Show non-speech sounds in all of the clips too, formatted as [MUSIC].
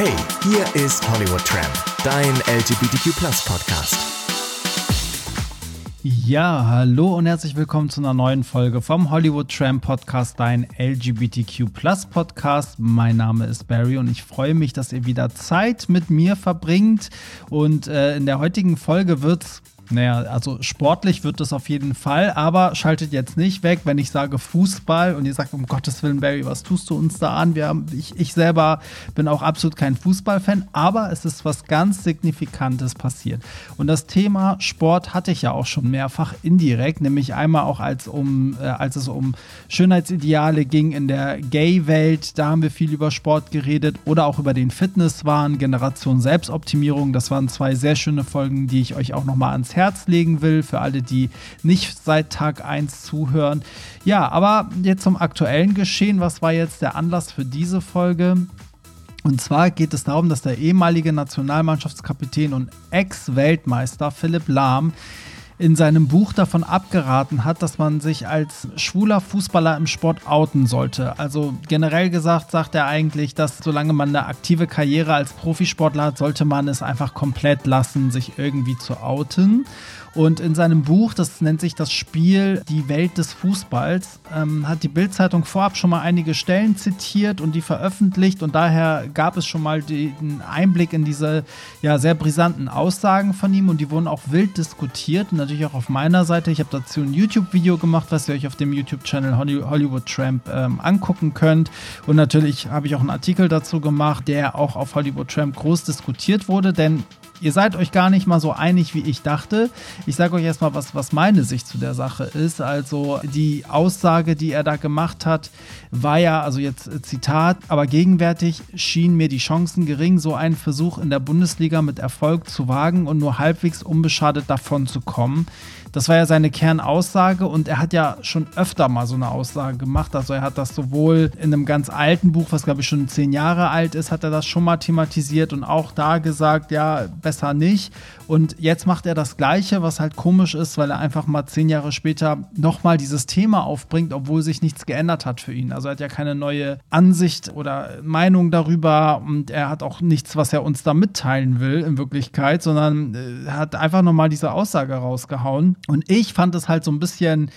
Hey, hier ist Hollywood Tramp, dein LGBTQ Podcast. Ja, hallo und herzlich willkommen zu einer neuen Folge vom Hollywood Tramp Podcast, dein LGBTQ Podcast. Mein Name ist Barry und ich freue mich, dass ihr wieder Zeit mit mir verbringt. Und äh, in der heutigen Folge wird es naja, also sportlich wird es auf jeden Fall, aber schaltet jetzt nicht weg, wenn ich sage Fußball und ihr sagt, um Gottes Willen, Barry, was tust du uns da an? Wir haben, ich, ich selber bin auch absolut kein Fußballfan, aber es ist was ganz Signifikantes passiert. Und das Thema Sport hatte ich ja auch schon mehrfach indirekt, nämlich einmal auch als, um, äh, als es um Schönheitsideale ging in der Gay-Welt, da haben wir viel über Sport geredet oder auch über den Fitnesswahn, Generation Selbstoptimierung. Das waren zwei sehr schöne Folgen, die ich euch auch nochmal ans Herz legen will, für alle, die nicht seit Tag 1 zuhören. Ja, aber jetzt zum aktuellen Geschehen. Was war jetzt der Anlass für diese Folge? Und zwar geht es darum, dass der ehemalige Nationalmannschaftskapitän und Ex-Weltmeister Philipp Lahm in seinem Buch davon abgeraten hat, dass man sich als schwuler Fußballer im Sport outen sollte. Also generell gesagt sagt er eigentlich, dass solange man eine aktive Karriere als Profisportler hat, sollte man es einfach komplett lassen, sich irgendwie zu outen. Und in seinem Buch, das nennt sich das Spiel Die Welt des Fußballs, ähm, hat die Bildzeitung vorab schon mal einige Stellen zitiert und die veröffentlicht. Und daher gab es schon mal den Einblick in diese ja, sehr brisanten Aussagen von ihm und die wurden auch wild diskutiert. Und natürlich auch auf meiner Seite. Ich habe dazu ein YouTube-Video gemacht, was ihr euch auf dem YouTube-Channel Hollywood Tramp ähm, angucken könnt. Und natürlich habe ich auch einen Artikel dazu gemacht, der auch auf Hollywood Tramp groß diskutiert wurde, denn ihr seid euch gar nicht mal so einig, wie ich dachte. Ich sage euch erstmal, was, was meine Sicht zu der Sache ist. Also die Aussage, die er da gemacht hat, war ja, also jetzt äh, Zitat, aber gegenwärtig schienen mir die Chancen gering, so einen Versuch in der Bundesliga mit Erfolg zu wagen und nur halbwegs unbeschadet davon zu kommen. Das war ja seine Kernaussage und er hat ja schon öfter mal so eine Aussage gemacht. Also er hat das sowohl in einem ganz alten Buch, was glaube ich schon zehn Jahre alt ist, hat er das schon mal thematisiert und auch da gesagt, ja, besser nicht. Und jetzt macht er das Gleiche, was halt komisch ist, weil er einfach mal zehn Jahre später nochmal dieses Thema aufbringt, obwohl sich nichts geändert hat für ihn. Also er hat ja keine neue Ansicht oder Meinung darüber und er hat auch nichts, was er uns da mitteilen will in Wirklichkeit, sondern äh, hat einfach nochmal diese Aussage rausgehauen. Und ich fand es halt so ein bisschen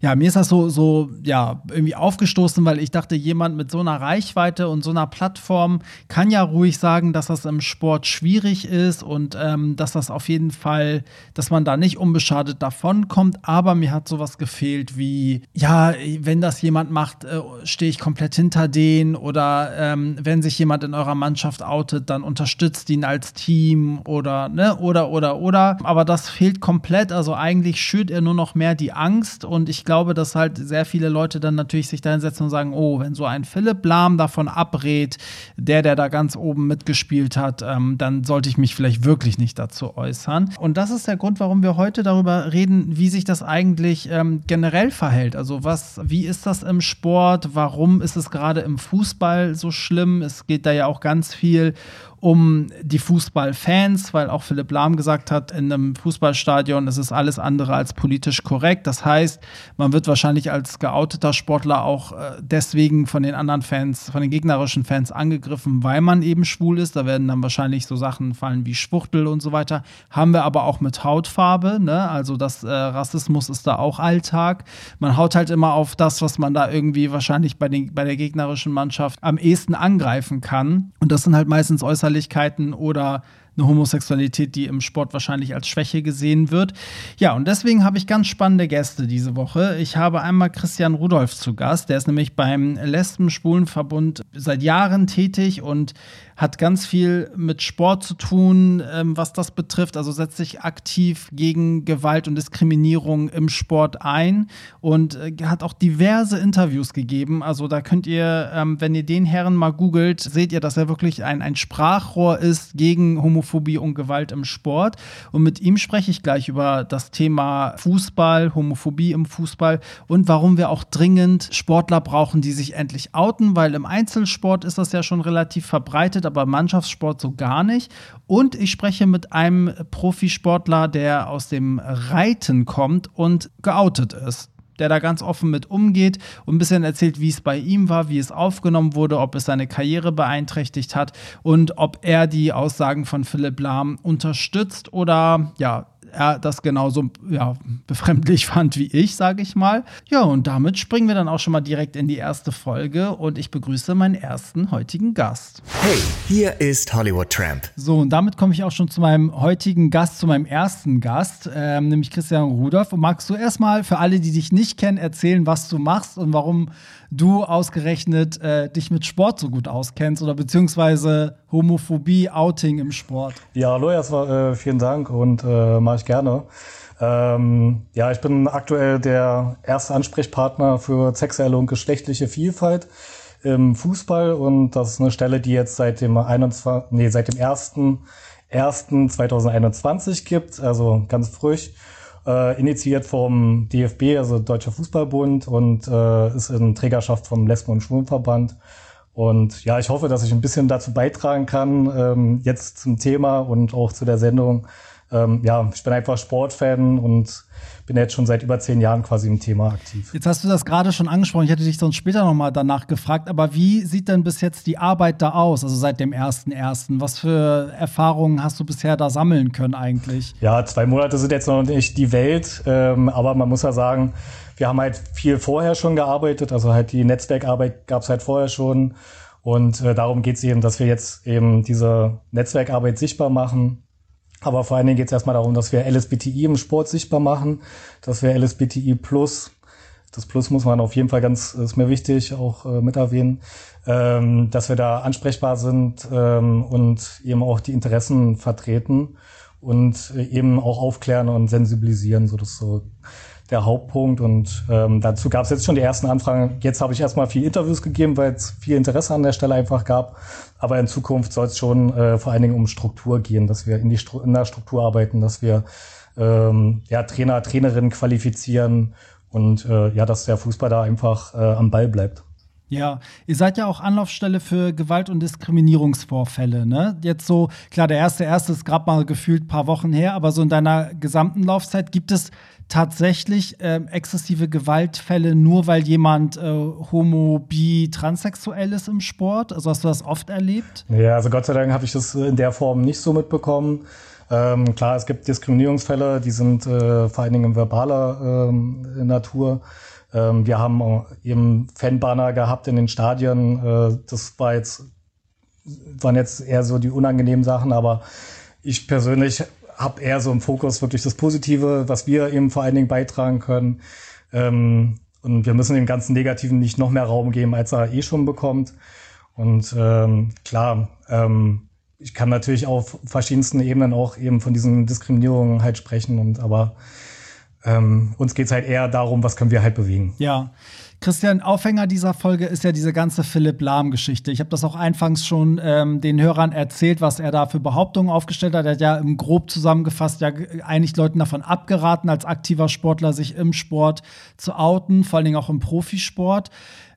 ja, mir ist das so, so, ja, irgendwie aufgestoßen, weil ich dachte, jemand mit so einer Reichweite und so einer Plattform kann ja ruhig sagen, dass das im Sport schwierig ist und ähm, dass das auf jeden Fall, dass man da nicht unbeschadet davonkommt. Aber mir hat sowas gefehlt wie, ja, wenn das jemand macht, äh, stehe ich komplett hinter den oder ähm, wenn sich jemand in eurer Mannschaft outet, dann unterstützt ihn als Team oder, ne, oder, oder, oder. Aber das fehlt komplett. Also eigentlich schürt er nur noch mehr die Angst und ich glaube, dass halt sehr viele Leute dann natürlich sich da hinsetzen und sagen, oh, wenn so ein Philipp Lahm davon abrät, der, der da ganz oben mitgespielt hat, ähm, dann sollte ich mich vielleicht wirklich nicht dazu äußern. Und das ist der Grund, warum wir heute darüber reden, wie sich das eigentlich ähm, generell verhält. Also was, wie ist das im Sport? Warum ist es gerade im Fußball so schlimm? Es geht da ja auch ganz viel um die Fußballfans, weil auch Philipp Lahm gesagt hat, in einem Fußballstadion ist es alles andere als politisch korrekt. Das heißt, man wird wahrscheinlich als geouteter Sportler auch äh, deswegen von den anderen Fans, von den gegnerischen Fans angegriffen, weil man eben schwul ist. Da werden dann wahrscheinlich so Sachen fallen wie Schwuchtel und so weiter. Haben wir aber auch mit Hautfarbe, ne? Also das äh, Rassismus ist da auch Alltag. Man haut halt immer auf das, was man da irgendwie wahrscheinlich bei, den, bei der gegnerischen Mannschaft am ehesten angreifen kann. Und das sind halt meistens äußerst Äußerlichkeiten oder eine Homosexualität, die im Sport wahrscheinlich als Schwäche gesehen wird. Ja, und deswegen habe ich ganz spannende Gäste diese Woche. Ich habe einmal Christian Rudolph zu Gast. Der ist nämlich beim Lesben-Schwulen-Verbund seit Jahren tätig und hat ganz viel mit Sport zu tun, ähm, was das betrifft. Also setzt sich aktiv gegen Gewalt und Diskriminierung im Sport ein und äh, hat auch diverse Interviews gegeben. Also da könnt ihr, ähm, wenn ihr den Herren mal googelt, seht ihr, dass er wirklich ein, ein Sprachrohr ist gegen Homophobie und Gewalt im Sport. Und mit ihm spreche ich gleich über das Thema Fußball, Homophobie im Fußball und warum wir auch dringend Sportler brauchen, die sich endlich outen, weil im Einzelsport ist das ja schon relativ verbreitet aber Mannschaftssport so gar nicht. Und ich spreche mit einem Profisportler, der aus dem Reiten kommt und geoutet ist. der da ganz offen mit umgeht und ein bisschen erzählt, wie es bei ihm war, wie es aufgenommen wurde, ob es seine Karriere beeinträchtigt hat und ob er die Aussagen von Philipp Lahm unterstützt oder ja, er das genauso ja, befremdlich [LAUGHS] fand wie ich, sage ich mal. Ja, und damit springen wir dann auch schon mal direkt in die erste Folge und ich begrüße meinen ersten heutigen Gast. Hey, hier ist Hollywood Tramp. So, und damit komme ich auch schon zu meinem heutigen Gast, zu meinem ersten Gast, ähm, nämlich Christian Rudolph. Und magst du erstmal für alle, die dich nicht kennen, erzählen, was du machst und warum du ausgerechnet äh, dich mit Sport so gut auskennst oder beziehungsweise Homophobie, Outing im Sport? Ja, hallo erstmal, äh, vielen Dank und äh, mache ich gerne. Ähm, ja, ich bin aktuell der erste Ansprechpartner für sexuelle und geschlechtliche Vielfalt im Fußball und das ist eine Stelle, die jetzt seit dem 21, nee, seit dem 1.1.2021 gibt, also ganz frisch äh, initiiert vom DFB, also Deutscher Fußballbund und äh, ist in Trägerschaft vom Lesben- und Schwulenverband. Und ja, ich hoffe, dass ich ein bisschen dazu beitragen kann, ähm, jetzt zum Thema und auch zu der Sendung. Ähm, ja, ich bin einfach Sportfan und bin jetzt schon seit über zehn Jahren quasi im Thema aktiv. Jetzt hast du das gerade schon angesprochen. Ich hätte dich sonst später nochmal danach gefragt. Aber wie sieht denn bis jetzt die Arbeit da aus? Also seit dem ersten ersten. Was für Erfahrungen hast du bisher da sammeln können eigentlich? Ja, zwei Monate sind jetzt noch nicht die Welt. Ähm, aber man muss ja sagen, wir haben halt viel vorher schon gearbeitet. Also halt die Netzwerkarbeit gab es halt vorher schon. Und äh, darum geht es eben, dass wir jetzt eben diese Netzwerkarbeit sichtbar machen aber vor allen Dingen geht es erstmal darum, dass wir LSBTI im Sport sichtbar machen, dass wir LSBTI Plus, das Plus muss man auf jeden Fall ganz, ist mir wichtig, auch äh, mit erwähnen, ähm, dass wir da ansprechbar sind ähm, und eben auch die Interessen vertreten und äh, eben auch aufklären und sensibilisieren, so dass so der Hauptpunkt. Und ähm, dazu gab es jetzt schon die ersten Anfragen. Jetzt habe ich erstmal viel Interviews gegeben, weil es viel Interesse an der Stelle einfach gab. Aber in Zukunft soll es schon äh, vor allen Dingen um Struktur gehen, dass wir in, die Stru in der Struktur arbeiten, dass wir ähm, ja, Trainer, Trainerinnen qualifizieren und äh, ja, dass der Fußball da einfach äh, am Ball bleibt. Ja, ihr seid ja auch Anlaufstelle für Gewalt- und Diskriminierungsvorfälle, ne? Jetzt so, klar, der erste erste ist gerade mal gefühlt paar Wochen her, aber so in deiner gesamten Laufzeit gibt es tatsächlich äh, exzessive Gewaltfälle nur, weil jemand äh, homo, bi, transsexuell ist im Sport? Also hast du das oft erlebt? Ja, also Gott sei Dank habe ich das in der Form nicht so mitbekommen. Ähm, klar, es gibt Diskriminierungsfälle, die sind äh, vor allen Dingen in verbaler ähm, Natur. Ähm, wir haben eben Fanbanner gehabt in den Stadien. Äh, das war jetzt, waren jetzt eher so die unangenehmen Sachen, aber ich persönlich habe eher so im Fokus wirklich das Positive, was wir eben vor allen Dingen beitragen können. Ähm, und wir müssen dem ganzen Negativen nicht noch mehr Raum geben, als er eh schon bekommt. Und ähm, klar, ähm, ich kann natürlich auf verschiedensten Ebenen auch eben von diesen Diskriminierungen halt sprechen. Und aber ähm, uns geht's halt eher darum, was können wir halt bewegen. Ja. Christian, Aufhänger dieser Folge ist ja diese ganze Philipp Lahm-Geschichte. Ich habe das auch anfangs schon ähm, den Hörern erzählt, was er da für Behauptungen aufgestellt hat. Er hat ja im grob zusammengefasst ja eigentlich Leuten davon abgeraten, als aktiver Sportler sich im Sport zu outen, vor allen Dingen auch im Profisport.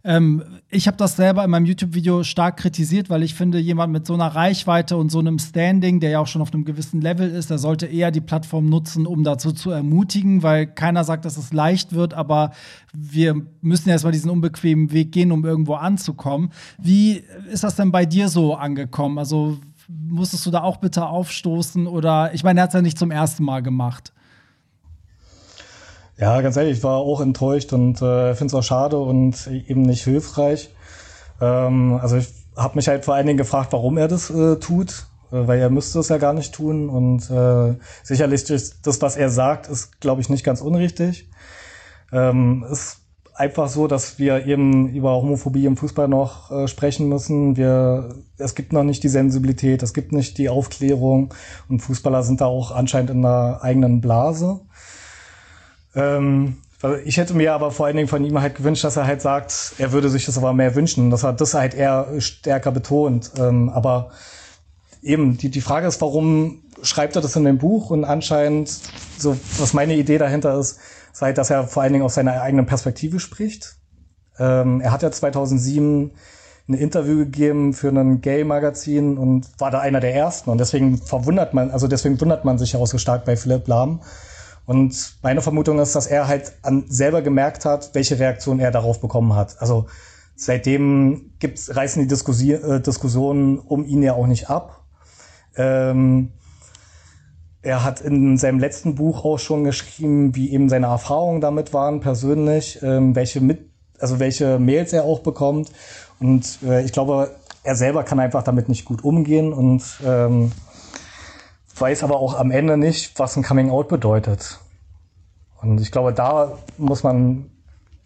Ähm, ich habe das selber in meinem YouTube-Video stark kritisiert, weil ich finde, jemand mit so einer Reichweite und so einem Standing, der ja auch schon auf einem gewissen Level ist, der sollte eher die Plattform nutzen, um dazu zu ermutigen, weil keiner sagt, dass es leicht wird, aber wir müssen erstmal diesen unbequemen Weg gehen, um irgendwo anzukommen. Wie ist das denn bei dir so angekommen? Also musstest du da auch bitte aufstoßen oder ich meine, er hat es ja nicht zum ersten Mal gemacht. Ja, ganz ehrlich, ich war auch enttäuscht und äh, finde es auch schade und eben nicht hilfreich. Ähm, also ich habe mich halt vor allen Dingen gefragt, warum er das äh, tut, äh, weil er müsste es ja gar nicht tun. Und äh, sicherlich das, was er sagt, ist, glaube ich, nicht ganz unrichtig. Ähm, ist einfach so, dass wir eben über Homophobie im Fußball noch äh, sprechen müssen. Wir, es gibt noch nicht die Sensibilität, es gibt nicht die Aufklärung und Fußballer sind da auch anscheinend in einer eigenen Blase. Ähm, ich hätte mir aber vor allen Dingen von ihm halt gewünscht, dass er halt sagt, er würde sich das aber mehr wünschen, dass er das halt eher stärker betont. Ähm, aber eben, die, die Frage ist, warum schreibt er das in dem Buch? Und anscheinend, so was meine Idee dahinter ist, ist halt, dass er vor allen Dingen aus seiner eigenen Perspektive spricht. Ähm, er hat ja 2007 ein Interview gegeben für ein Gay-Magazin und war da einer der ersten. Und deswegen verwundert man, also deswegen wundert man sich ja auch so stark bei Philipp Lahm Und meine Vermutung ist, dass er halt an, selber gemerkt hat, welche Reaktion er darauf bekommen hat. Also seitdem gibt's, reißen die Diskussi äh, Diskussionen um ihn ja auch nicht ab. Ähm, er hat in seinem letzten Buch auch schon geschrieben, wie eben seine Erfahrungen damit waren persönlich, ähm, welche mit, also welche Mails er auch bekommt. Und äh, ich glaube, er selber kann einfach damit nicht gut umgehen und ähm, weiß aber auch am Ende nicht, was ein Coming Out bedeutet. Und ich glaube, da muss man,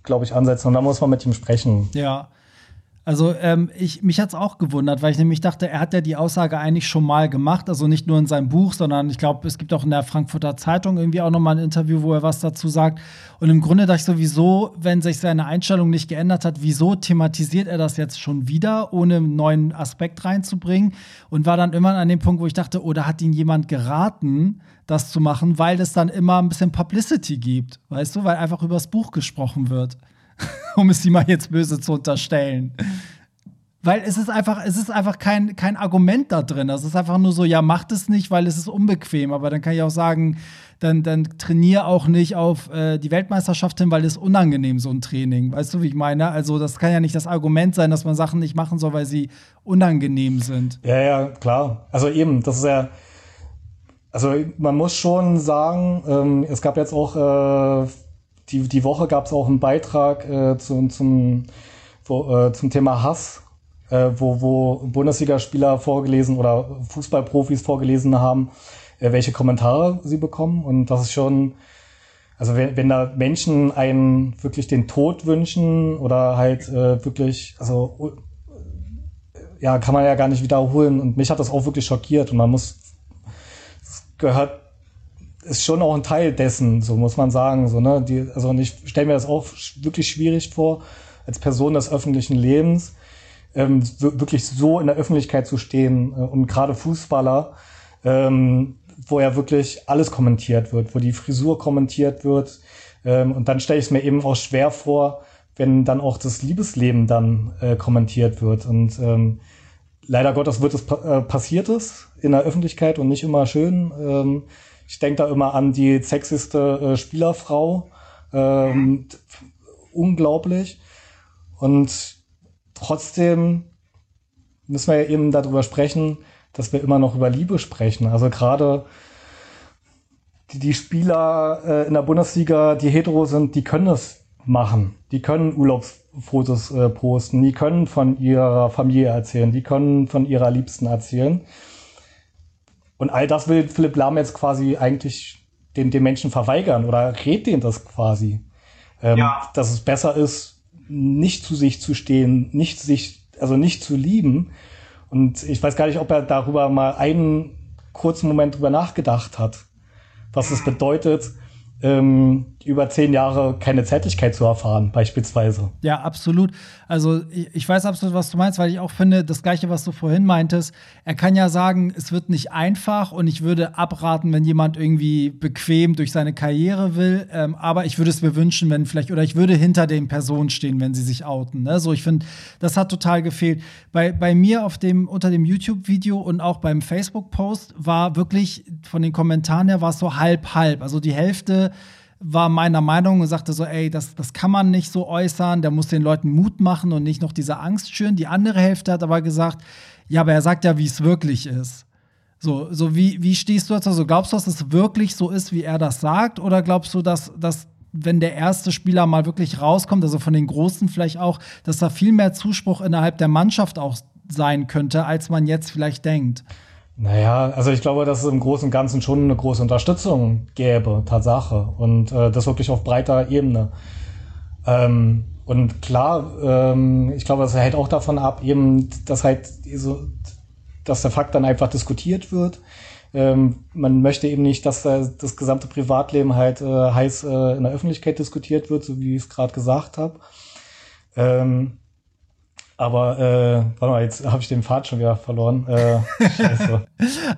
glaube ich, ansetzen und da muss man mit ihm sprechen. Ja. Also ähm, ich, mich hat's auch gewundert, weil ich nämlich dachte, er hat ja die Aussage eigentlich schon mal gemacht, also nicht nur in seinem Buch, sondern ich glaube, es gibt auch in der Frankfurter Zeitung irgendwie auch noch mal ein Interview, wo er was dazu sagt. Und im Grunde dachte ich sowieso, wenn sich seine Einstellung nicht geändert hat, wieso thematisiert er das jetzt schon wieder, ohne einen neuen Aspekt reinzubringen? Und war dann immer an dem Punkt, wo ich dachte, oder oh, hat ihn jemand geraten, das zu machen, weil es dann immer ein bisschen Publicity gibt, weißt du, weil einfach über das Buch gesprochen wird. [LAUGHS] um es ihm mal jetzt böse zu unterstellen. Weil es ist einfach, es ist einfach kein, kein Argument da drin. Es ist einfach nur so, ja, macht es nicht, weil es ist unbequem. Aber dann kann ich auch sagen, dann, dann trainiere auch nicht auf äh, die Weltmeisterschaft hin, weil es unangenehm, so ein Training. Weißt du, wie ich meine? Also, das kann ja nicht das Argument sein, dass man Sachen nicht machen soll, weil sie unangenehm sind. Ja, ja, klar. Also eben, das ist ja. Also man muss schon sagen, ähm, es gab jetzt auch äh, die, die Woche gab es auch einen Beitrag äh, zu, zum, wo, äh, zum Thema Hass, äh, wo, wo Bundesligaspieler vorgelesen oder Fußballprofis vorgelesen haben, äh, welche Kommentare sie bekommen. Und das ist schon, also wenn, wenn da Menschen einen wirklich den Tod wünschen oder halt äh, wirklich, also ja, kann man ja gar nicht wiederholen. Und mich hat das auch wirklich schockiert. Und man muss, es gehört ist schon auch ein Teil dessen, so muss man sagen. So, ne? Die, also und ich stelle mir das auch wirklich schwierig vor, als Person des öffentlichen Lebens, ähm, wirklich so in der Öffentlichkeit zu stehen äh, und gerade Fußballer, ähm, wo ja wirklich alles kommentiert wird, wo die Frisur kommentiert wird. Ähm, und dann stelle ich es mir eben auch schwer vor, wenn dann auch das Liebesleben dann äh, kommentiert wird. Und ähm, leider Gottes wird es äh, passiert es in der Öffentlichkeit und nicht immer schön. Ähm, ich denke da immer an die sexiste äh, Spielerfrau. Ähm, unglaublich. Und trotzdem müssen wir ja eben darüber sprechen, dass wir immer noch über Liebe sprechen. Also gerade die, die Spieler äh, in der Bundesliga, die hetero sind, die können das machen. Die können Urlaubsfotos äh, posten, die können von ihrer Familie erzählen, die können von ihrer Liebsten erzählen. Und all das will Philipp Lahm jetzt quasi eigentlich den, den Menschen verweigern oder rät denen das quasi. Ähm, ja. Dass es besser ist, nicht zu sich zu stehen, nicht sich, also nicht zu lieben. Und ich weiß gar nicht, ob er darüber mal einen kurzen Moment drüber nachgedacht hat, was es bedeutet, ähm, über zehn Jahre keine Zärtlichkeit zu erfahren, beispielsweise. Ja, absolut. Also ich, ich, weiß absolut, was du meinst, weil ich auch finde, das Gleiche, was du vorhin meintest, er kann ja sagen, es wird nicht einfach und ich würde abraten, wenn jemand irgendwie bequem durch seine Karriere will, ähm, aber ich würde es mir wünschen, wenn vielleicht, oder ich würde hinter den Personen stehen, wenn sie sich outen. Ne? So, ich finde, das hat total gefehlt. Bei, bei mir auf dem, unter dem YouTube-Video und auch beim Facebook-Post war wirklich von den Kommentaren her war es so halb-halb. Also die Hälfte war meiner Meinung und sagte so, ey, das, das kann man nicht so äußern, der muss den Leuten Mut machen und nicht noch diese Angst schüren. Die andere Hälfte hat aber gesagt, ja, aber er sagt ja, wie es wirklich ist. So, so wie, wie stehst du dazu? Also glaubst du, dass es wirklich so ist, wie er das sagt? Oder glaubst du, dass, dass wenn der erste Spieler mal wirklich rauskommt, also von den Großen vielleicht auch, dass da viel mehr Zuspruch innerhalb der Mannschaft auch sein könnte, als man jetzt vielleicht denkt? Naja, also ich glaube, dass es im Großen und Ganzen schon eine große Unterstützung gäbe, Tatsache. Und äh, das wirklich auf breiter Ebene. Ähm, und klar, ähm, ich glaube, das hält auch davon ab, eben, dass halt so, dass der Fakt dann einfach diskutiert wird. Ähm, man möchte eben nicht, dass äh, das gesamte Privatleben halt äh, heiß äh, in der Öffentlichkeit diskutiert wird, so wie ich es gerade gesagt habe. Ähm, aber äh, warte mal, jetzt habe ich den Pfad schon wieder verloren. Äh, [LAUGHS] scheiße.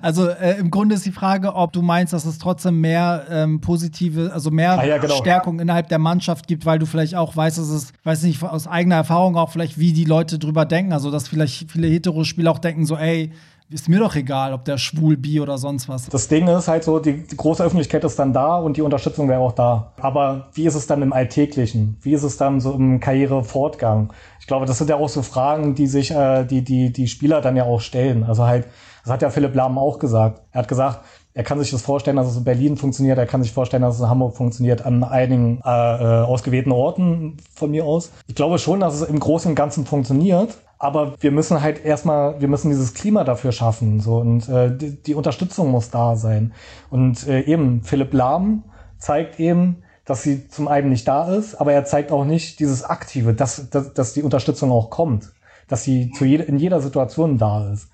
also äh, im Grunde ist die Frage, ob du meinst, dass es trotzdem mehr ähm, positive, also mehr ah, ja, genau. Stärkung innerhalb der Mannschaft gibt, weil du vielleicht auch weißt, dass es, weiß nicht, aus eigener Erfahrung auch vielleicht, wie die Leute drüber denken. Also dass vielleicht viele Heterospieler auch denken, so, ey, ist mir doch egal, ob der schwul, bi oder sonst was. Das Ding ist halt so, die, die große Öffentlichkeit ist dann da und die Unterstützung wäre auch da. Aber wie ist es dann im Alltäglichen? Wie ist es dann so im Karrierefortgang? Ich glaube, das sind ja auch so Fragen, die sich äh, die, die, die Spieler dann ja auch stellen. Also halt, das hat ja Philipp Lahm auch gesagt. Er hat gesagt, er kann sich das vorstellen, dass es in Berlin funktioniert. Er kann sich vorstellen, dass es in Hamburg funktioniert, an einigen äh, äh, ausgewählten Orten von mir aus. Ich glaube schon, dass es im Großen und Ganzen funktioniert. Aber wir müssen halt erstmal, wir müssen dieses Klima dafür schaffen. So und äh, die, die Unterstützung muss da sein. Und äh, eben Philipp Lahm zeigt eben, dass sie zum einen nicht da ist, aber er zeigt auch nicht dieses Aktive, dass, dass, dass die Unterstützung auch kommt, dass sie zu jeder, in jeder Situation da ist.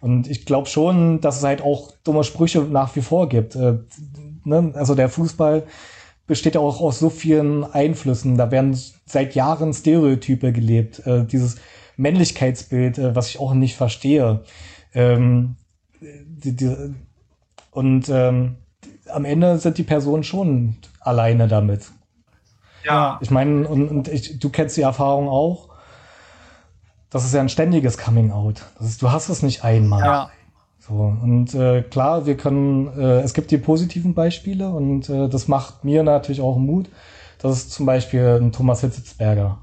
Und ich glaube schon, dass es halt auch dumme Sprüche nach wie vor gibt. Äh, ne? Also der Fußball besteht ja auch aus so vielen Einflüssen. Da werden seit Jahren Stereotype gelebt. Äh, dieses Männlichkeitsbild, äh, was ich auch nicht verstehe. Ähm, die, die, und ähm, am Ende sind die Personen schon alleine damit. Ja. Ich meine, und, und ich, du kennst die Erfahrung auch das ist ja ein ständiges Coming Out. Ist, du hast es nicht einmal. Ja. So, und äh, klar, wir können, äh, es gibt die positiven Beispiele und äh, das macht mir natürlich auch Mut. Das ist zum Beispiel ein Thomas Hitzitzberger.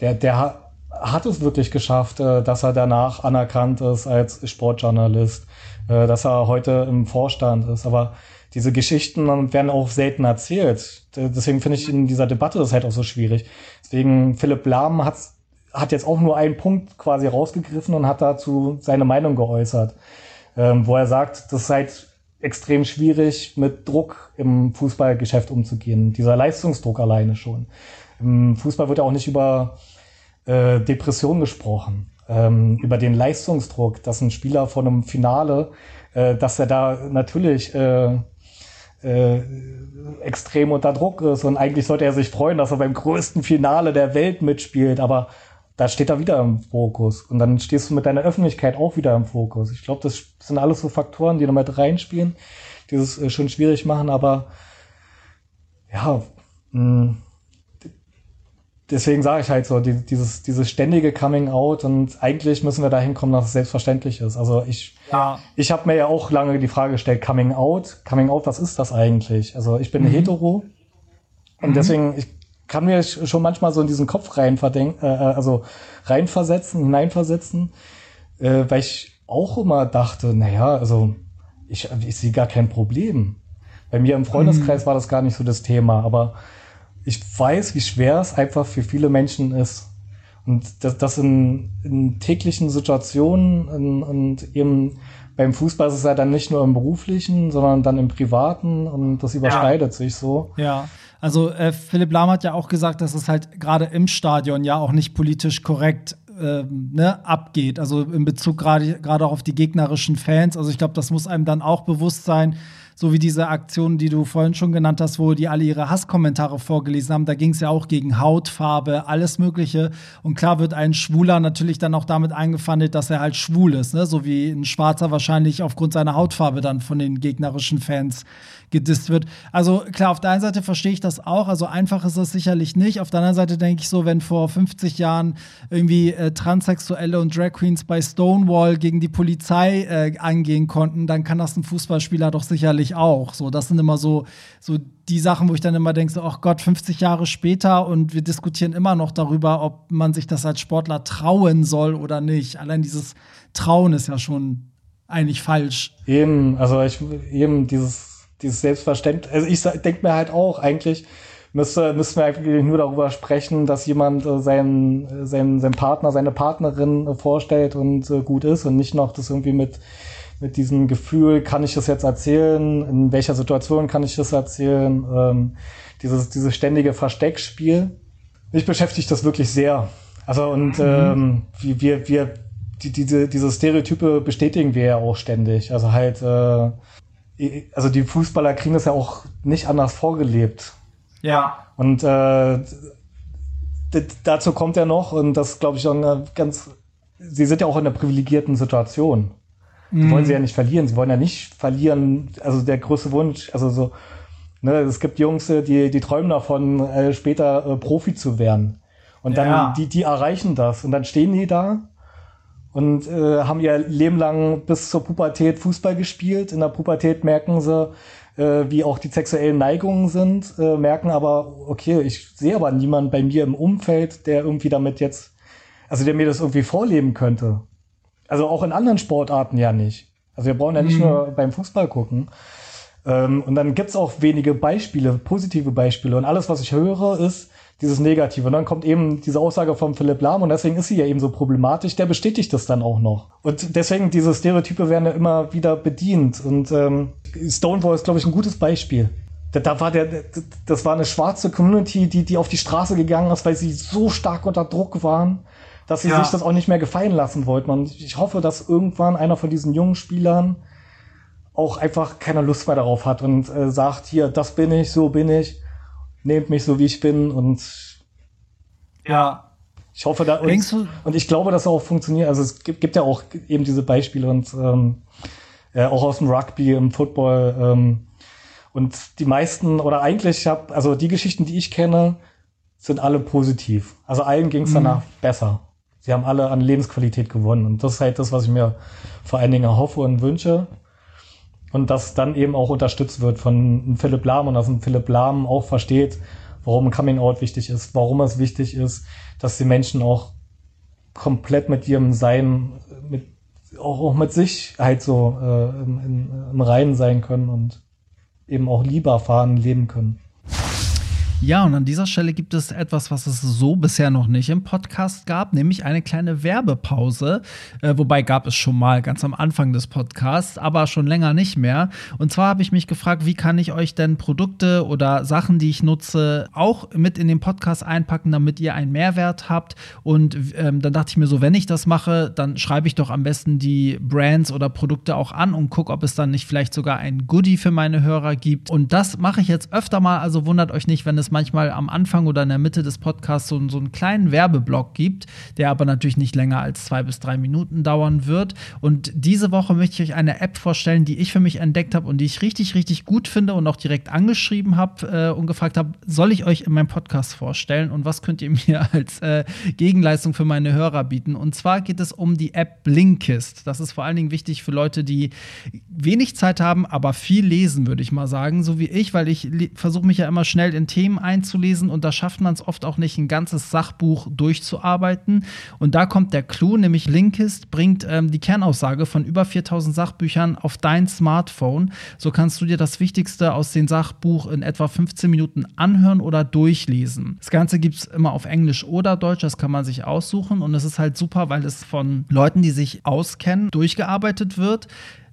Der, der hat, es wirklich geschafft, äh, dass er danach anerkannt ist als Sportjournalist, äh, dass er heute im Vorstand ist. Aber diese Geschichten werden auch selten erzählt. Deswegen finde ich in dieser Debatte das halt auch so schwierig. Deswegen Philipp Lahm hat hat jetzt auch nur einen Punkt quasi rausgegriffen und hat dazu seine Meinung geäußert, ähm, wo er sagt, das sei halt extrem schwierig, mit Druck im Fußballgeschäft umzugehen. Dieser Leistungsdruck alleine schon. Im Fußball wird ja auch nicht über äh, Depression gesprochen, ähm, über den Leistungsdruck, dass ein Spieler von einem Finale, äh, dass er da natürlich äh, äh, extrem unter Druck ist und eigentlich sollte er sich freuen, dass er beim größten Finale der Welt mitspielt, aber da steht er wieder im Fokus. Und dann stehst du mit deiner Öffentlichkeit auch wieder im Fokus. Ich glaube, das sind alles so Faktoren, die damit reinspielen, die es äh, schon schwierig machen, aber ja, mh, hm, deswegen sage ich halt so, die, dieses, dieses ständige Coming Out und eigentlich müssen wir dahin kommen, dass es selbstverständlich ist. Also ich, ja. ich habe mir ja auch lange die Frage gestellt, Coming Out, Coming Out, was ist das eigentlich? Also ich bin mhm. hetero und mhm. deswegen, ich kann mir schon manchmal so in diesen Kopf rein verdenken, äh, äh, also reinversetzen, hineinversetzen, äh, weil ich auch immer dachte, naja, also ich, ich sehe gar kein Problem. Bei mir im Freundeskreis mhm. war das gar nicht so das Thema, aber ich weiß, wie schwer es einfach für viele Menschen ist. Und das, das in, in täglichen Situationen und, und eben beim Fußball ist es ja dann nicht nur im beruflichen, sondern dann im privaten und das überschneidet ja. sich so. Ja. Also äh, Philipp Lahm hat ja auch gesagt, dass es halt gerade im Stadion ja auch nicht politisch korrekt äh, ne, abgeht. Also in Bezug gerade gerade auch auf die gegnerischen Fans. Also ich glaube, das muss einem dann auch bewusst sein so wie diese Aktion, die du vorhin schon genannt hast, wo die alle ihre Hasskommentare vorgelesen haben. Da ging es ja auch gegen Hautfarbe, alles Mögliche. Und klar wird ein Schwuler natürlich dann auch damit eingefandet, dass er halt schwul ist, ne? so wie ein Schwarzer wahrscheinlich aufgrund seiner Hautfarbe dann von den gegnerischen Fans gedisst wird. Also klar, auf der einen Seite verstehe ich das auch, also einfach ist es sicherlich nicht. Auf der anderen Seite denke ich so, wenn vor 50 Jahren irgendwie äh, Transsexuelle und Drag Queens bei Stonewall gegen die Polizei äh, angehen konnten, dann kann das ein Fußballspieler doch sicherlich auch. So, das sind immer so, so die Sachen, wo ich dann immer denke, so, ach Gott, 50 Jahre später und wir diskutieren immer noch darüber, ob man sich das als Sportler trauen soll oder nicht. Allein dieses Trauen ist ja schon eigentlich falsch. Eben, also ich eben dieses dieses Selbstverständnis. Also ich denke mir halt auch, eigentlich müsste, müssten wir eigentlich nur darüber sprechen, dass jemand äh, seinen, seinen, seinen Partner, seine Partnerin äh, vorstellt und äh, gut ist und nicht noch das irgendwie mit, mit diesem Gefühl, kann ich das jetzt erzählen, in welcher Situation kann ich das erzählen, ähm, dieses, dieses ständige Versteckspiel. Mich beschäftigt das wirklich sehr. Also und mhm. ähm, wir, wir, wir die, diese, diese Stereotype bestätigen wir ja auch ständig. Also halt äh, also die Fußballer kriegen das ja auch nicht anders vorgelebt. Ja. Und äh, dazu kommt ja noch, und das glaube ich auch ganz, sie sind ja auch in einer privilegierten Situation. Die wollen mhm. sie ja nicht verlieren. Sie wollen ja nicht verlieren. Also der größte Wunsch, also so, ne, es gibt Jungs, die, die träumen davon, äh, später äh, Profi zu werden. Und dann, ja. die, die erreichen das. Und dann stehen die da und äh, haben ihr Leben lang bis zur Pubertät Fußball gespielt. In der Pubertät merken sie, äh, wie auch die sexuellen Neigungen sind, äh, merken aber, okay, ich sehe aber niemanden bei mir im Umfeld, der irgendwie damit jetzt, also der mir das irgendwie vorleben könnte. Also auch in anderen Sportarten ja nicht. Also wir brauchen ja nicht mhm. nur beim Fußball gucken. Ähm, und dann gibt's auch wenige Beispiele, positive Beispiele. Und alles, was ich höre, ist dieses Negative. Und dann kommt eben diese Aussage von Philipp Lahm und deswegen ist sie ja eben so problematisch. Der bestätigt das dann auch noch. Und deswegen, diese Stereotype werden ja immer wieder bedient. Und ähm, Stonewall ist, glaube ich, ein gutes Beispiel. Da, da war der, das war eine schwarze Community, die, die auf die Straße gegangen ist, weil sie so stark unter Druck waren, dass sie ja. sich das auch nicht mehr gefallen lassen wollten. Und ich hoffe, dass irgendwann einer von diesen jungen Spielern auch einfach keine Lust mehr darauf hat und äh, sagt, hier, das bin ich, so bin ich, nehmt mich so wie ich bin und ja. Ich hoffe da und, und ich glaube, dass auch funktioniert. Also es gibt, gibt ja auch eben diese Beispiele und ähm, äh, auch aus dem Rugby, im Football. Ähm, und die meisten, oder eigentlich, ich habe, also die Geschichten, die ich kenne, sind alle positiv. Also allen ging es mhm. danach besser. Sie haben alle an Lebensqualität gewonnen. Und das ist halt das, was ich mir vor allen Dingen hoffe und wünsche. Und das dann eben auch unterstützt wird von Philipp Lahm und dass ein Philipp Lahm auch versteht, warum Coming Out wichtig ist, warum es wichtig ist, dass die Menschen auch komplett mit ihrem Sein, mit auch, auch mit sich halt so äh, im, im, Reinen sein können und eben auch lieber fahren, leben können. Ja, und an dieser Stelle gibt es etwas, was es so bisher noch nicht im Podcast gab, nämlich eine kleine Werbepause. Äh, wobei gab es schon mal ganz am Anfang des Podcasts, aber schon länger nicht mehr. Und zwar habe ich mich gefragt, wie kann ich euch denn Produkte oder Sachen, die ich nutze, auch mit in den Podcast einpacken, damit ihr einen Mehrwert habt. Und ähm, dann dachte ich mir so, wenn ich das mache, dann schreibe ich doch am besten die Brands oder Produkte auch an und gucke, ob es dann nicht vielleicht sogar ein Goodie für meine Hörer gibt. Und das mache ich jetzt öfter mal, also wundert euch nicht, wenn es manchmal am Anfang oder in der Mitte des Podcasts so, so einen kleinen Werbeblock gibt, der aber natürlich nicht länger als zwei bis drei Minuten dauern wird. Und diese Woche möchte ich euch eine App vorstellen, die ich für mich entdeckt habe und die ich richtig, richtig gut finde und auch direkt angeschrieben habe äh, und gefragt habe, soll ich euch in meinem Podcast vorstellen und was könnt ihr mir [LAUGHS] als äh, Gegenleistung für meine Hörer bieten? Und zwar geht es um die App Blinkist. Das ist vor allen Dingen wichtig für Leute, die wenig Zeit haben, aber viel lesen, würde ich mal sagen, so wie ich, weil ich versuche mich ja immer schnell in Themen einzulesen und da schafft man es oft auch nicht, ein ganzes Sachbuch durchzuarbeiten. Und da kommt der Clou, nämlich Linkist bringt ähm, die Kernaussage von über 4000 Sachbüchern auf dein Smartphone. So kannst du dir das Wichtigste aus dem Sachbuch in etwa 15 Minuten anhören oder durchlesen. Das Ganze gibt es immer auf Englisch oder Deutsch, das kann man sich aussuchen und es ist halt super, weil es von Leuten, die sich auskennen, durchgearbeitet wird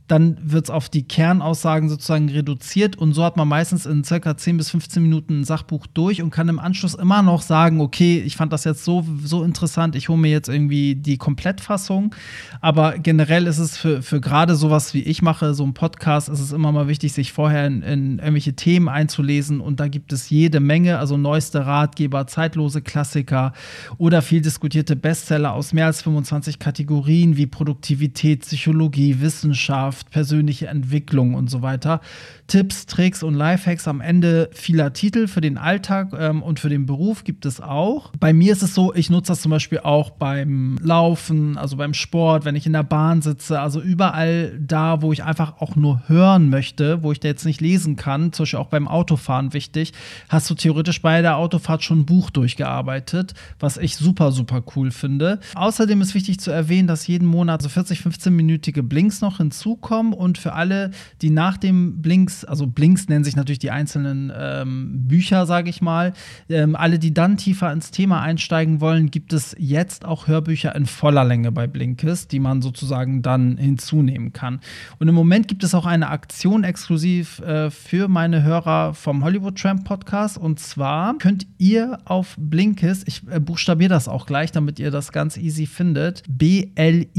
dann wird es auf die Kernaussagen sozusagen reduziert und so hat man meistens in circa 10 bis 15 Minuten ein Sachbuch durch und kann im Anschluss immer noch sagen, okay, ich fand das jetzt so, so interessant, ich hole mir jetzt irgendwie die Komplettfassung. Aber generell ist es für, für gerade sowas wie ich mache, so ein Podcast, ist es immer mal wichtig, sich vorher in, in irgendwelche Themen einzulesen und da gibt es jede Menge, also neueste Ratgeber, zeitlose Klassiker oder viel diskutierte Bestseller aus mehr als 25 Kategorien wie Produktivität, Psychologie, Wissenschaft, Wirtschaft, persönliche Entwicklung und so weiter. Tipps, Tricks und Lifehacks am Ende vieler Titel für den Alltag ähm, und für den Beruf gibt es auch. Bei mir ist es so, ich nutze das zum Beispiel auch beim Laufen, also beim Sport, wenn ich in der Bahn sitze, also überall da, wo ich einfach auch nur hören möchte, wo ich da jetzt nicht lesen kann, zum Beispiel auch beim Autofahren wichtig, hast du theoretisch bei der Autofahrt schon ein Buch durchgearbeitet, was ich super, super cool finde. Außerdem ist wichtig zu erwähnen, dass jeden Monat so 40, 15-minütige Blinks noch hinzukommen und für alle, die nach dem Also Blinks nennen sich natürlich die einzelnen ähm, Bücher, sage ich mal, ähm, alle, die dann tiefer ins Thema einsteigen wollen, gibt es jetzt auch Hörbücher in voller Länge bei Blinkist, die man sozusagen dann hinzunehmen kann. Und im Moment gibt es auch eine Aktion exklusiv äh, für meine Hörer vom Hollywood Tramp Podcast und zwar könnt ihr auf Blinkist, ich äh, buchstabiere das auch gleich, damit ihr das ganz easy findet, B-L-I-N-K-I-S-T,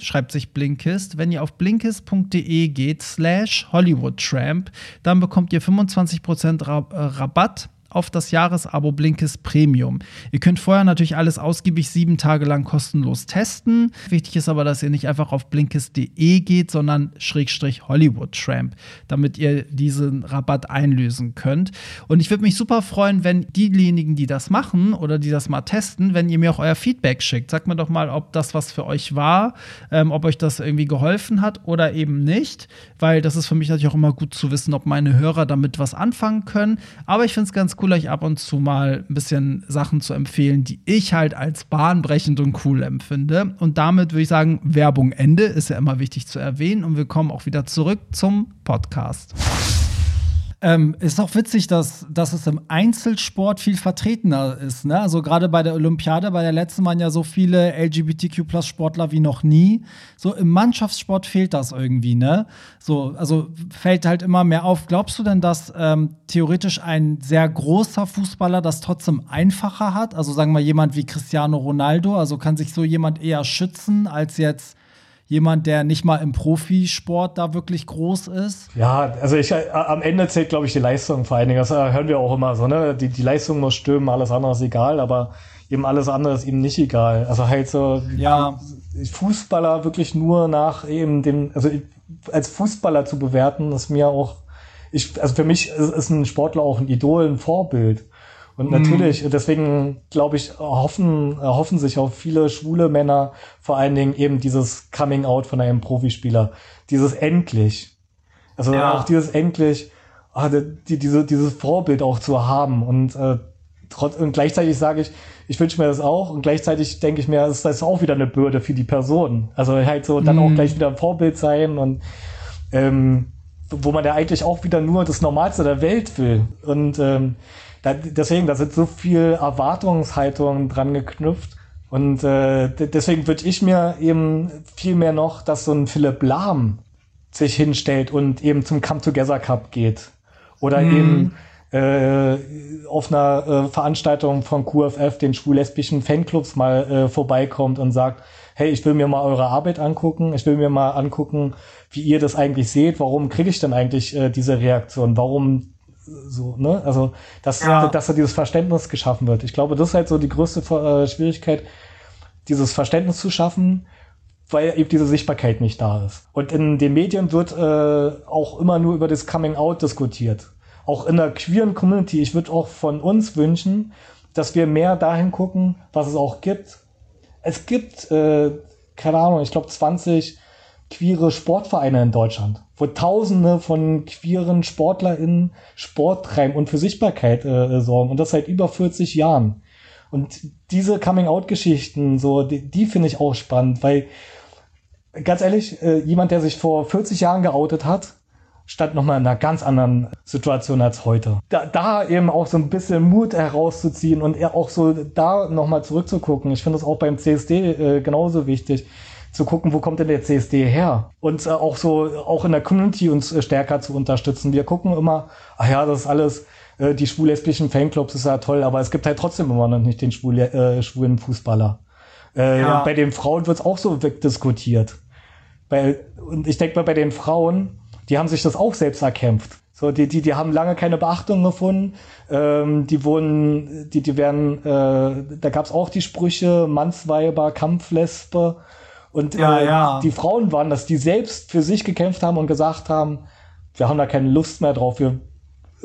schreibt sich Blinkist. Wenn ihr auf blinkist.de geht, slash HollywoodTramp, dann bekommt ihr 25% Rabatt auf das Jahresabo Blinkist Premium. Ihr könnt vorher natürlich alles ausgiebig sieben Tage lang kostenlos testen. Wichtig ist aber, dass ihr nicht einfach auf blinkist.de geht, sondern Schrägstrich Hollywood Tramp, damit ihr diesen Rabatt einlösen könnt. Und ich würde mich super freuen, wenn diejenigen, die das machen oder die das mal testen, wenn ihr mir auch euer Feedback schickt. Sagt mir doch mal, ob das was für euch war, ähm, ob euch das irgendwie geholfen hat oder eben nicht, weil das ist für mich natürlich auch immer gut zu wissen, ob meine Hörer damit was anfangen können. Aber ich finde es ganz cool, euch ab und zu mal ein bisschen Sachen zu empfehlen, die ich halt als bahnbrechend und cool empfinde. Und damit würde ich sagen, Werbung Ende ist ja immer wichtig zu erwähnen und wir kommen auch wieder zurück zum Podcast. Ähm, ist auch witzig, dass, dass es im Einzelsport viel vertretener ist. Ne? Also gerade bei der Olympiade, bei der letzten waren ja so viele LGBTQ-Plus-Sportler wie noch nie. So im Mannschaftssport fehlt das irgendwie, ne? So, also fällt halt immer mehr auf. Glaubst du denn, dass ähm, theoretisch ein sehr großer Fußballer das trotzdem einfacher hat? Also sagen wir jemand wie Cristiano Ronaldo, also kann sich so jemand eher schützen als jetzt jemand, der nicht mal im Profisport da wirklich groß ist? Ja, also ich, äh, am Ende zählt, glaube ich, die Leistung vor allen Dingen. Das äh, hören wir auch immer so, ne? Die, die Leistung muss stimmen, alles andere ist egal, aber eben alles andere ist eben nicht egal. Also halt so, ja. Fußballer wirklich nur nach eben dem, also als Fußballer zu bewerten, ist mir auch, ich, also für mich ist ein Sportler auch ein Idol, ein Vorbild. Und natürlich, mhm. deswegen glaube ich, hoffen, hoffen sich auch viele schwule Männer vor allen Dingen eben dieses Coming Out von einem Profispieler. Dieses endlich. Also ja. auch dieses endlich, ah, die, diese, dieses Vorbild auch zu haben. Und, äh, trotz, und gleichzeitig sage ich, ich wünsche mir das auch. Und gleichzeitig denke ich mir, das ist auch wieder eine Bürde für die Person. Also halt so dann mhm. auch gleich wieder ein Vorbild sein und ähm, wo man ja eigentlich auch wieder nur das Normalste der Welt will. Und ähm, da, deswegen, da sind so viel Erwartungshaltungen dran geknüpft. Und äh, deswegen würde ich mir eben viel mehr noch, dass so ein Philipp Lahm sich hinstellt und eben zum Come Together Cup geht. Oder mhm. eben äh, auf einer äh, Veranstaltung von QFF, den schwul-lesbischen Fanclubs, mal äh, vorbeikommt und sagt, hey, ich will mir mal eure Arbeit angucken, ich will mir mal angucken, wie ihr das eigentlich seht, warum kriege ich denn eigentlich äh, diese Reaktion, warum so, ne? Also, dass, ja. dass da dieses Verständnis geschaffen wird. Ich glaube, das ist halt so die größte äh, Schwierigkeit, dieses Verständnis zu schaffen, weil eben diese Sichtbarkeit nicht da ist. Und in den Medien wird äh, auch immer nur über das Coming Out diskutiert. Auch in der queeren Community. Ich würde auch von uns wünschen, dass wir mehr dahin gucken, was es auch gibt. Es gibt, äh, keine Ahnung, ich glaube 20 queere Sportvereine in Deutschland, wo Tausende von queeren SportlerInnen Sport treiben und für Sichtbarkeit äh, sorgen und das seit über 40 Jahren. Und diese Coming-out-Geschichten, so, die, die finde ich auch spannend, weil ganz ehrlich, äh, jemand, der sich vor 40 Jahren geoutet hat, stand nochmal in einer ganz anderen Situation als heute. Da, da eben auch so ein bisschen Mut herauszuziehen und auch so da nochmal zurückzugucken. Ich finde das auch beim CSD äh, genauso wichtig zu gucken, wo kommt denn der CSD her? Und äh, auch so, auch in der Community uns äh, stärker zu unterstützen. Wir gucken immer, ach ja, das ist alles, äh, die schwul-lesbischen Fanclubs ist ja toll, aber es gibt halt trotzdem immer noch nicht den schwul, äh, schwulen Fußballer. Äh, ja. Bei den Frauen wird es auch so wegdiskutiert. Bei, und ich denke mal, bei den Frauen, die haben sich das auch selbst erkämpft. So, die, die, die haben lange keine Beachtung gefunden. Ähm, die wurden, die, die werden, äh, da gab es auch die Sprüche, Mannsweiber, Kampflespe. Und ja, äh, ja. die Frauen waren das, die selbst für sich gekämpft haben und gesagt haben, wir haben da keine Lust mehr drauf, wir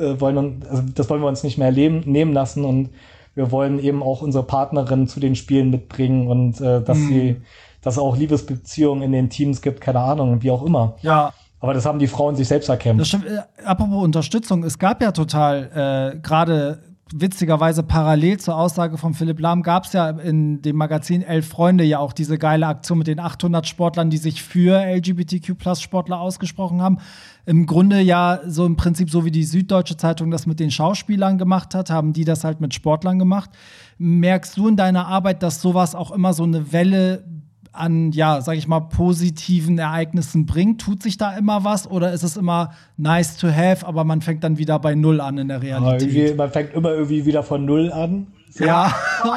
äh, wollen, also das wollen wir uns nicht mehr leben, nehmen lassen und wir wollen eben auch unsere Partnerin zu den Spielen mitbringen und äh, dass mhm. sie, dass es auch Liebesbeziehungen in den Teams gibt, keine Ahnung, wie auch immer. Ja. Aber das haben die Frauen sich selbst erkämpft. Das stimmt. Äh, apropos Unterstützung, es gab ja total äh, gerade witzigerweise parallel zur Aussage von Philipp Lahm gab es ja in dem Magazin Elf Freunde ja auch diese geile Aktion mit den 800 Sportlern, die sich für LGBTQ-Plus-Sportler ausgesprochen haben. Im Grunde ja so im Prinzip so wie die Süddeutsche Zeitung das mit den Schauspielern gemacht hat, haben die das halt mit Sportlern gemacht. Merkst du in deiner Arbeit, dass sowas auch immer so eine Welle an, ja, sag ich mal, positiven Ereignissen bringt? Tut sich da immer was oder ist es immer nice to have, aber man fängt dann wieder bei Null an in der Realität? man fängt immer irgendwie wieder von Null an. So. Ja, [LAUGHS]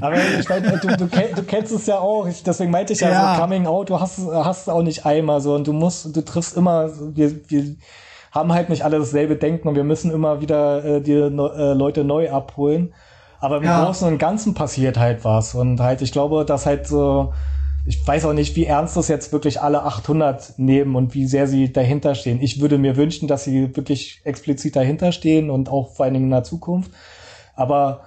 aber ich meine, du, du, du, kennst es ja auch, ich, deswegen meinte ich ja, ja, so Coming Out, du hast, hast es auch nicht einmal so und du musst, du triffst immer, wir, wir haben halt nicht alle dasselbe Denken und wir müssen immer wieder äh, die äh, Leute neu abholen. Aber im ja. Großen und Ganzen passiert halt was. Und halt, ich glaube, dass halt so, ich weiß auch nicht, wie ernst das jetzt wirklich alle 800 nehmen und wie sehr sie dahinter stehen. Ich würde mir wünschen, dass sie wirklich explizit dahinter stehen und auch vor allen Dingen in der Zukunft. Aber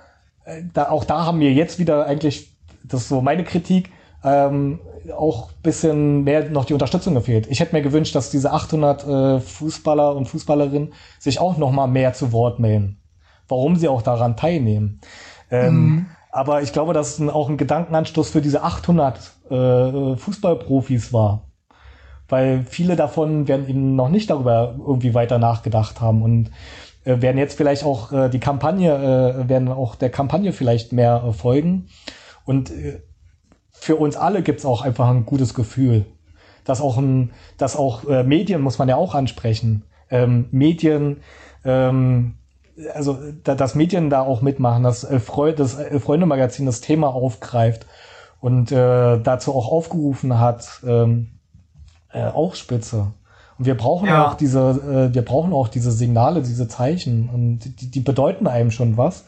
äh, da, auch da haben wir jetzt wieder eigentlich, das ist so meine Kritik, ähm, auch bisschen mehr noch die Unterstützung gefehlt. Ich hätte mir gewünscht, dass diese 800 äh, Fußballer und Fußballerinnen sich auch noch mal mehr zu Wort melden. Warum sie auch daran teilnehmen. Ähm, mhm. Aber ich glaube, dass auch ein Gedankenanstoß für diese 800 äh, Fußballprofis war. Weil viele davon werden eben noch nicht darüber irgendwie weiter nachgedacht haben und äh, werden jetzt vielleicht auch äh, die Kampagne, äh, werden auch der Kampagne vielleicht mehr äh, folgen. Und äh, für uns alle gibt's auch einfach ein gutes Gefühl. Dass auch, ein, dass auch äh, Medien muss man ja auch ansprechen. Ähm, Medien, ähm, also da, dass Medien da auch mitmachen, dass äh, Freund, das äh, Freunde-Magazin das Thema aufgreift und äh, dazu auch aufgerufen hat, ähm, äh, auch spitze. Und wir brauchen ja. auch diese, äh, wir brauchen auch diese Signale, diese Zeichen und die, die bedeuten einem schon was.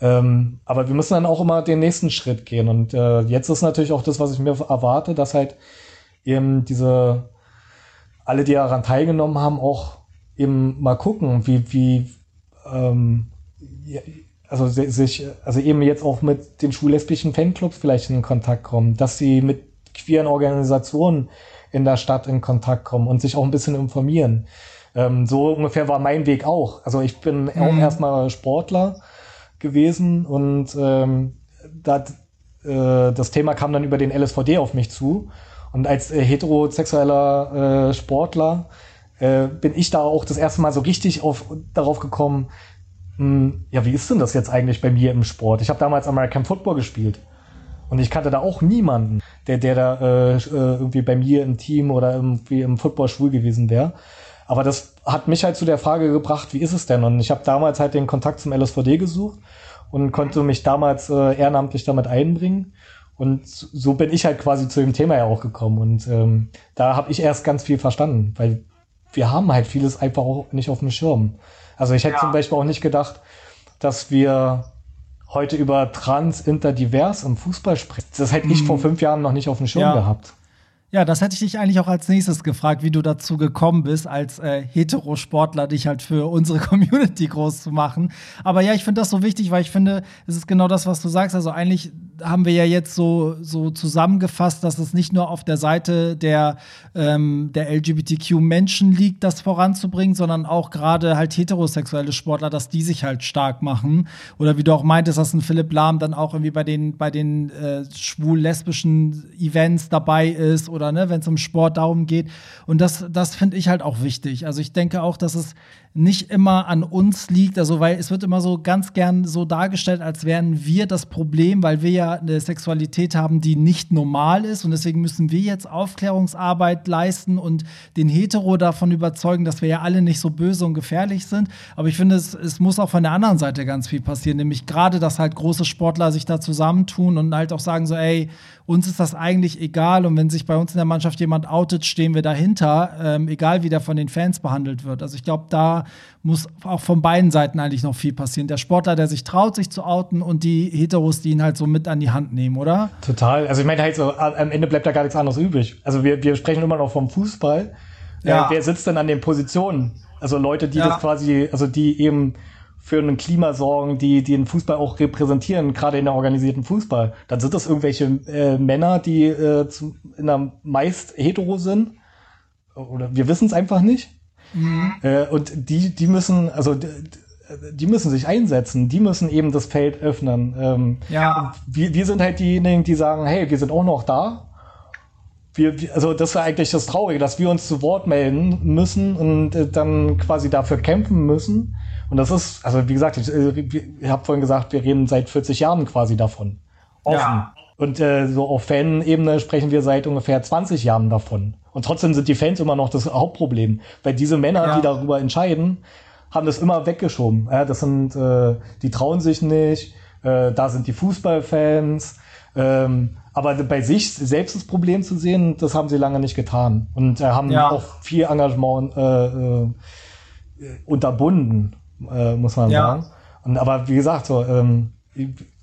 Ähm, aber wir müssen dann auch immer den nächsten Schritt gehen. Und äh, jetzt ist natürlich auch das, was ich mir erwarte, dass halt eben diese alle, die daran teilgenommen haben, auch eben mal gucken, wie, wie ähm, also sich, also eben jetzt auch mit den schwul-lesbischen Fanclubs vielleicht in Kontakt kommen, dass sie mit queeren Organisationen in der Stadt in Kontakt kommen und sich auch ein bisschen informieren. Ähm, so ungefähr war mein Weg auch. Also ich bin mhm. auch erstmal Sportler gewesen und ähm, dat, äh, das Thema kam dann über den LSVD auf mich zu. Und als äh, heterosexueller äh, Sportler äh, bin ich da auch das erste Mal so richtig auf, darauf gekommen, hm, ja, wie ist denn das jetzt eigentlich bei mir im Sport? Ich habe damals American Football gespielt. Und ich kannte da auch niemanden, der, der da äh, äh, irgendwie bei mir im Team oder irgendwie im Football schwul gewesen wäre. Aber das hat mich halt zu der Frage gebracht, wie ist es denn? Und ich habe damals halt den Kontakt zum LSVD gesucht und konnte mich damals äh, ehrenamtlich damit einbringen. Und so bin ich halt quasi zu dem Thema ja auch gekommen. Und ähm, da habe ich erst ganz viel verstanden, weil wir haben halt vieles einfach auch nicht auf dem Schirm. Also ich hätte ja. zum Beispiel auch nicht gedacht, dass wir heute über trans, inter, divers im Fußball sprechen. Das hätte ich vor mhm. fünf Jahren noch nicht auf dem Schirm ja. gehabt. Ja, das hätte ich dich eigentlich auch als nächstes gefragt, wie du dazu gekommen bist, als äh, Heterosportler dich halt für unsere [LAUGHS] Community groß zu machen. Aber ja, ich finde das so wichtig, weil ich finde, es ist genau das, was du sagst. Also eigentlich haben wir ja jetzt so, so zusammengefasst, dass es nicht nur auf der Seite der, ähm, der LGBTQ-Menschen liegt, das voranzubringen, sondern auch gerade halt heterosexuelle Sportler, dass die sich halt stark machen. Oder wie du auch meintest, dass ein Philipp Lahm dann auch irgendwie bei den, bei den äh, schwul-lesbischen Events dabei ist oder ne, wenn es um Sport darum geht. Und das, das finde ich halt auch wichtig. Also ich denke auch, dass es nicht immer an uns liegt, also weil es wird immer so ganz gern so dargestellt, als wären wir das Problem, weil wir ja eine Sexualität haben, die nicht normal ist und deswegen müssen wir jetzt Aufklärungsarbeit leisten und den Hetero davon überzeugen, dass wir ja alle nicht so böse und gefährlich sind. Aber ich finde, es, es muss auch von der anderen Seite ganz viel passieren, nämlich gerade, dass halt große Sportler sich da zusammentun und halt auch sagen so, ey, uns ist das eigentlich egal und wenn sich bei uns in der Mannschaft jemand outet, stehen wir dahinter, ähm, egal wie der von den Fans behandelt wird. Also ich glaube, da muss auch von beiden Seiten eigentlich noch viel passieren. Der Sportler, der sich traut, sich zu outen und die Heteros, die ihn halt so mit an die Hand nehmen, oder? Total. Also ich meine halt so, am Ende bleibt da gar nichts anderes übrig. Also wir, wir sprechen immer noch vom Fußball. Äh, ja. Äh, wer sitzt denn an den Positionen? Also Leute, die ja. das quasi, also die eben für ein Klima sorgen, die, die den Fußball auch repräsentieren, gerade in der organisierten Fußball. Dann sind das irgendwelche äh, Männer, die äh, zu, in der meist hetero sind. Oder wir wissen es einfach nicht. Mhm. Äh, und die, die müssen, also die, die müssen sich einsetzen, die müssen eben das Feld öffnen. Ähm, ja. Wir, wir sind halt diejenigen, die sagen, hey, wir sind auch noch da. Wir, also das war eigentlich das Traurige, dass wir uns zu Wort melden müssen und äh, dann quasi dafür kämpfen müssen. Und das ist, also wie gesagt, ich, äh, ich habe vorhin gesagt, wir reden seit 40 Jahren quasi davon. Offen. Ja. Und äh, so auf Fan-Ebene sprechen wir seit ungefähr 20 Jahren davon. Und trotzdem sind die Fans immer noch das Hauptproblem. Weil diese Männer, ja. die darüber entscheiden, haben das immer weggeschoben. Ja, das sind, äh, die trauen sich nicht, äh, da sind die Fußballfans, Ähm, aber bei sich selbst das Problem zu sehen, das haben sie lange nicht getan. Und äh, haben ja. auch viel Engagement äh, äh, unterbunden, äh, muss man ja. sagen. Und, aber wie gesagt, so, ähm,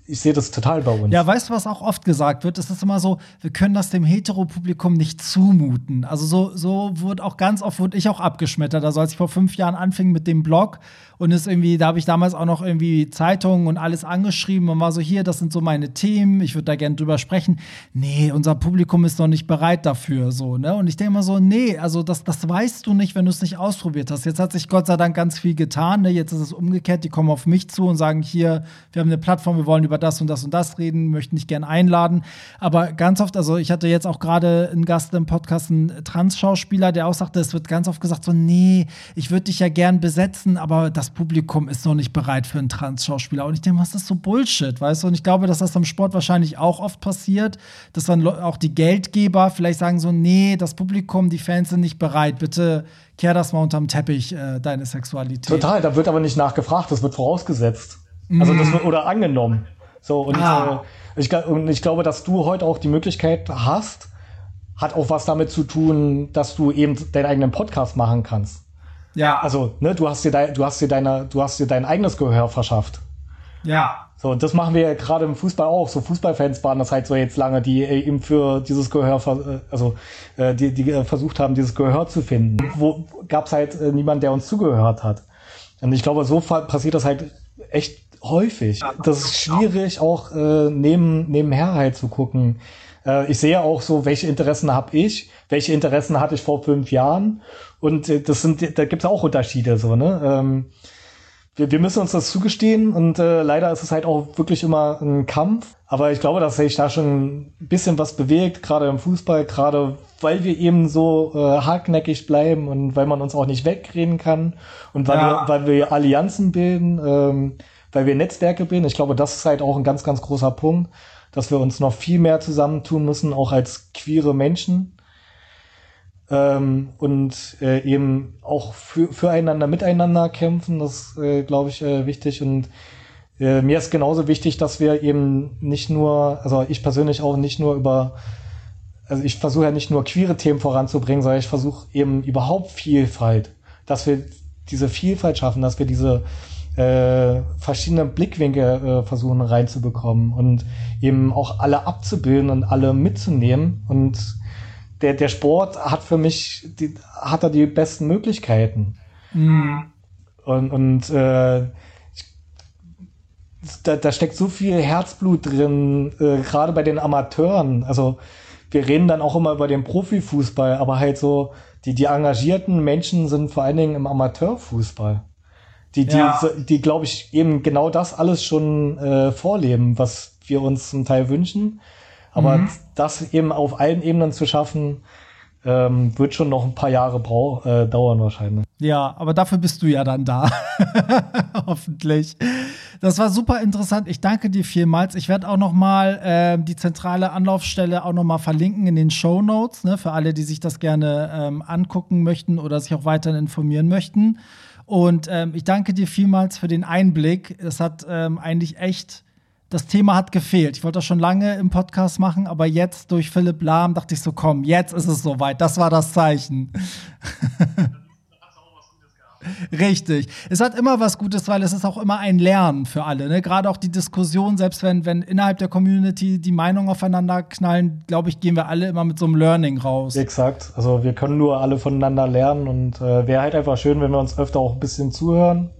ich sehe das total bei uns. Ja, weißt du, was auch oft gesagt wird? Es ist immer so, wir können das dem Heteropublikum nicht zumuten. Also so, so wurde auch ganz oft, wurde ich auch abgeschmettert. Also als ich vor fünf Jahren anfing mit dem Blog und es irgendwie, da habe ich damals auch noch irgendwie Zeitungen und alles angeschrieben und war so, hier, das sind so meine Themen, ich würde da gerne drüber sprechen. Nee, unser Publikum ist noch nicht bereit dafür, so, ne? Und ich denke immer so, nee, also das, das weißt du nicht, wenn du es nicht ausprobiert hast. Jetzt hat sich Gott sei Dank ganz viel getan, ne? Jetzt ist es umgekehrt, die kommen auf mich zu und sagen, hier, wir haben eine Plattform, wir wollen über das und das und das reden, möchten dich gerne einladen. Aber ganz oft, also ich hatte jetzt auch gerade einen Gast im Podcast, einen Trans-Schauspieler, der auch sagte, es wird ganz oft gesagt, so, nee, ich würde dich ja gern besetzen, aber das das Publikum ist noch nicht bereit für einen Trans-Schauspieler. Und ich denke, was ist so Bullshit, weißt du? Und ich glaube, dass das am Sport wahrscheinlich auch oft passiert, dass dann auch die Geldgeber vielleicht sagen so, nee, das Publikum, die Fans sind nicht bereit, bitte kehr das mal unterm Teppich, äh, deine Sexualität. Total, da wird aber nicht nachgefragt, das wird vorausgesetzt. Also das wird, oder angenommen. So, und, ah. äh, ich, und ich glaube, dass du heute auch die Möglichkeit hast, hat auch was damit zu tun, dass du eben deinen eigenen Podcast machen kannst. Ja. Also, ne, du hast dir dein, du hast dir deine, du hast dir dein eigenes Gehör verschafft. Ja. So, und das machen wir ja gerade im Fußball auch. So Fußballfans waren das halt so jetzt lange, die äh, eben für dieses Gehör, äh, also äh, die, die versucht haben, dieses Gehör zu finden. Wo gab's halt äh, niemand, der uns zugehört hat. Und ich glaube, so passiert das halt echt häufig. Das ist schwierig, auch äh, neben, nebenher halt zu gucken. Äh, ich sehe auch so, welche Interessen habe ich, welche Interessen hatte ich vor fünf Jahren und äh, das sind, da gibt es auch Unterschiede so, ne? Ähm, wir, wir müssen uns das zugestehen und äh, leider ist es halt auch wirklich immer ein Kampf. Aber ich glaube, dass sich da schon ein bisschen was bewegt, gerade im Fußball, gerade weil wir eben so äh, hartnäckig bleiben und weil man uns auch nicht wegreden kann und weil, ja. wir, weil wir Allianzen bilden, ähm, weil wir Netzwerke bilden. Ich glaube, das ist halt auch ein ganz, ganz großer Punkt, dass wir uns noch viel mehr zusammentun müssen, auch als queere Menschen ähm, und äh, eben auch für, füreinander, miteinander kämpfen. Das äh, glaube ich äh, wichtig und äh, mir ist genauso wichtig, dass wir eben nicht nur, also ich persönlich auch nicht nur über, also ich versuche ja nicht nur queere Themen voranzubringen, sondern ich versuche eben überhaupt Vielfalt, dass wir diese Vielfalt schaffen, dass wir diese äh, verschiedene Blickwinkel äh, versuchen reinzubekommen und eben auch alle abzubilden und alle mitzunehmen und der, der Sport hat für mich, die, hat er die besten Möglichkeiten. Mhm. Und, und äh, da, da steckt so viel Herzblut drin, äh, gerade bei den Amateuren. Also wir reden dann auch immer über den Profifußball, aber halt so, die, die engagierten Menschen sind vor allen Dingen im Amateurfußball. Die, die, ja. die glaube ich, eben genau das alles schon äh, vorleben, was wir uns zum Teil wünschen. Aber mhm. das eben auf allen Ebenen zu schaffen, ähm, wird schon noch ein paar Jahre brau äh, dauern wahrscheinlich. Ja, aber dafür bist du ja dann da. [LAUGHS] Hoffentlich. Das war super interessant. Ich danke dir vielmals. Ich werde auch noch mal äh, die zentrale Anlaufstelle auch noch mal verlinken in den Show Notes ne, für alle, die sich das gerne ähm, angucken möchten oder sich auch weiterhin informieren möchten. Und ähm, ich danke dir vielmals für den Einblick. Es hat ähm, eigentlich echt das Thema hat gefehlt. Ich wollte das schon lange im Podcast machen, aber jetzt durch Philipp Lahm dachte ich so, komm, jetzt ist es soweit. Das war das Zeichen. [LAUGHS] [LAUGHS] Richtig. Es hat immer was Gutes, weil es ist auch immer ein Lernen für alle. Ne? Gerade auch die Diskussion, selbst wenn, wenn innerhalb der Community die Meinungen aufeinander knallen, glaube ich, gehen wir alle immer mit so einem Learning raus. Exakt. Also wir können nur alle voneinander lernen und äh, wäre halt einfach schön, wenn wir uns öfter auch ein bisschen zuhören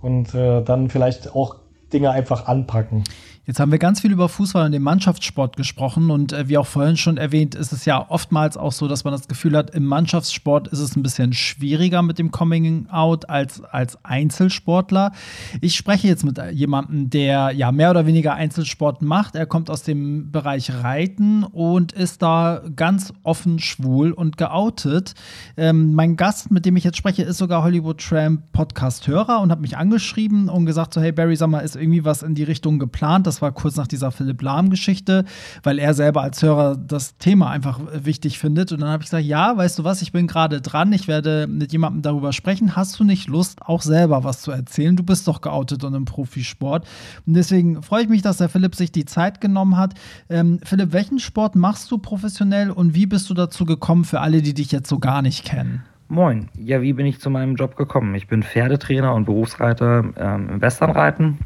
und äh, dann vielleicht auch Dinge einfach anpacken. Jetzt haben wir ganz viel über Fußball und den Mannschaftssport gesprochen und äh, wie auch vorhin schon erwähnt, ist es ja oftmals auch so, dass man das Gefühl hat, im Mannschaftssport ist es ein bisschen schwieriger mit dem Coming Out als als Einzelsportler. Ich spreche jetzt mit jemandem, der ja mehr oder weniger Einzelsport macht. Er kommt aus dem Bereich Reiten und ist da ganz offen schwul und geoutet. Ähm, mein Gast, mit dem ich jetzt spreche, ist sogar Hollywood Tramp Podcast-Hörer und hat mich angeschrieben und gesagt so, hey Barry, sag mal, ist irgendwie was in die Richtung geplant? Das Das war kurz nach dieser Philipp Lahm-Geschichte, weil er selber als Hörer das Thema einfach wichtig findet. Und dann habe ich gesagt, ja, weißt du was, ich bin gerade dran, ich werde mit jemandem darüber sprechen. Hast du nicht Lust, auch selber was zu erzählen? Du bist doch geoutet und im Profisport. Und deswegen freue ich mich, dass der Philipp sich die Zeit genommen hat. Ähm, Philipp, welchen Sport machst du professionell und wie bist du dazu gekommen für alle, die dich jetzt so gar nicht kennen? Moin, ja, wie bin ich zu meinem Job gekommen? Ich bin Pferdetrainer und Berufsreiter ähm, im Westernreiten.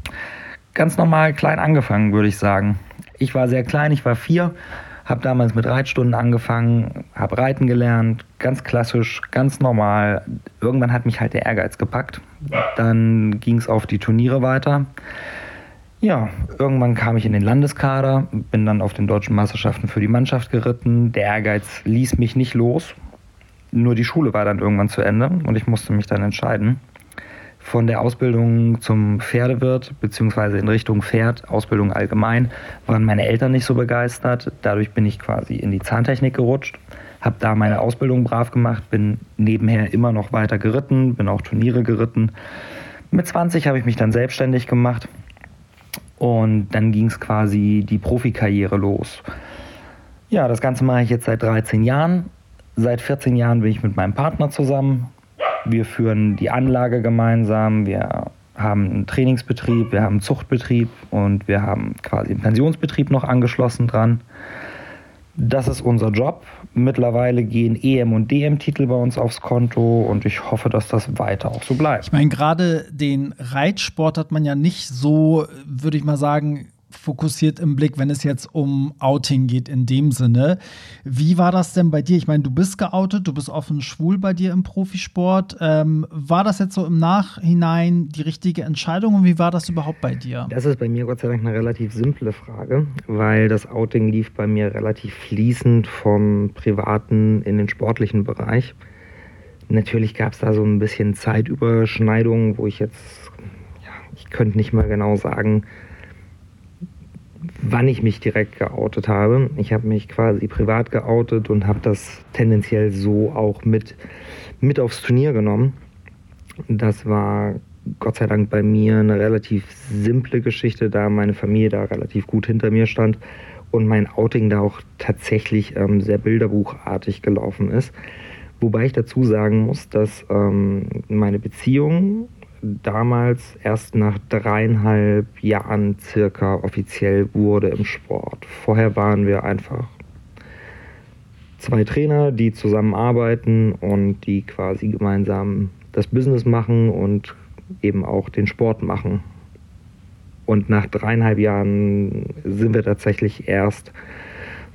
Ganz normal klein angefangen, würde ich sagen. Ich war sehr klein, ich war vier, habe damals mit Reitstunden angefangen, habe Reiten gelernt, ganz klassisch, ganz normal. Irgendwann hat mich halt der Ehrgeiz gepackt. Dann ging es auf die Turniere weiter. Ja, irgendwann kam ich in den Landeskader, bin dann auf den deutschen Meisterschaften für die Mannschaft geritten. Der Ehrgeiz ließ mich nicht los. Nur die Schule war dann irgendwann zu Ende und ich musste mich dann entscheiden. Von der Ausbildung zum Pferdewirt beziehungsweise in Richtung Pferd, Ausbildung allgemein, waren meine Eltern nicht so begeistert. Dadurch bin ich quasi in die Zahntechnik gerutscht, habe da meine Ausbildung brav gemacht, bin nebenher immer noch weiter geritten, bin auch Turniere geritten. Mit 20 habe ich mich dann selbstständig gemacht und dann ging es quasi die Profikarriere los. Ja, das Ganze mache ich jetzt seit 13 Jahren Seit 14 Jahren bin ich mit meinem Partner zusammen. Wir führen die Anlage gemeinsam. Wir haben einen Trainingsbetrieb, wir haben einen Zuchtbetrieb und wir haben quasi einen Pensionsbetrieb noch angeschlossen dran. Das ist unser Job. Mittlerweile gehen EM und DM-Titel bei uns aufs Konto und ich hoffe, dass das weiter auch so bleibt. Ich meine, gerade den Reitsport hat man ja nicht so, würde ich mal sagen, fokussiert im Blick, wenn es jetzt um Outing geht in dem Sinne. Wie war das denn bei dir? Ich meine, du bist geoutet, du bist offen schwul bei dir im Profisport. Ähm, war das jetzt so im Nachhinein die richtige Entscheidung und wie war das überhaupt bei dir? Das ist bei mir Gott sei Dank eine relativ simple Frage, weil das Outing lief bei mir relativ fließend vom privaten in den sportlichen Bereich. Natürlich gab es da so ein bisschen Zeitüberschneidungen, wo ich jetzt, ja, ich könnte nicht mal genau sagen, wann ich mich direkt geoutet habe. Ich habe mich quasi privat geoutet und habe das tendenziell so auch mit, mit aufs Turnier genommen. Das war Gott sei Dank bei mir eine relativ simple Geschichte, da meine Familie da relativ gut hinter mir stand und mein Outing da auch tatsächlich ähm, sehr bilderbuchartig gelaufen ist. Wobei ich dazu sagen muss, dass ähm, meine Beziehung damals erst nach dreieinhalb Jahren circa offiziell wurde im Sport. Vorher waren wir einfach zwei Trainer, die zusammenarbeiten und die quasi gemeinsam das Business machen und eben auch den Sport machen. Und nach dreieinhalb Jahren sind wir tatsächlich erst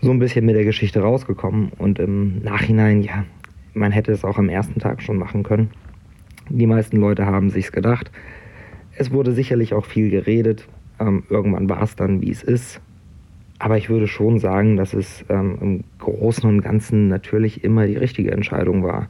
so ein bisschen mit der Geschichte rausgekommen. Und im Nachhinein, ja, man hätte es auch am ersten Tag schon machen können. Die meisten Leute haben sich's gedacht. Es wurde sicherlich auch viel geredet. Ähm, irgendwann war es dann, wie es ist. Aber ich würde schon sagen, dass es ähm, im Großen und Ganzen natürlich immer die richtige Entscheidung war.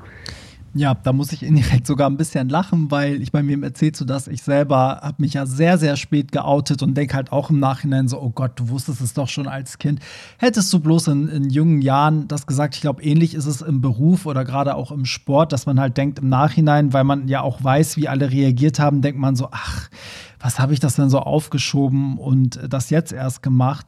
Ja, da muss ich indirekt sogar ein bisschen lachen, weil ich bei mir erzählt so, dass ich selber habe mich ja sehr, sehr spät geoutet und denke halt auch im Nachhinein so, oh Gott, du wusstest es doch schon als Kind. Hättest du bloß in, in jungen Jahren das gesagt, ich glaube, ähnlich ist es im Beruf oder gerade auch im Sport, dass man halt denkt im Nachhinein, weil man ja auch weiß, wie alle reagiert haben, denkt man so, ach, was habe ich das denn so aufgeschoben und das jetzt erst gemacht?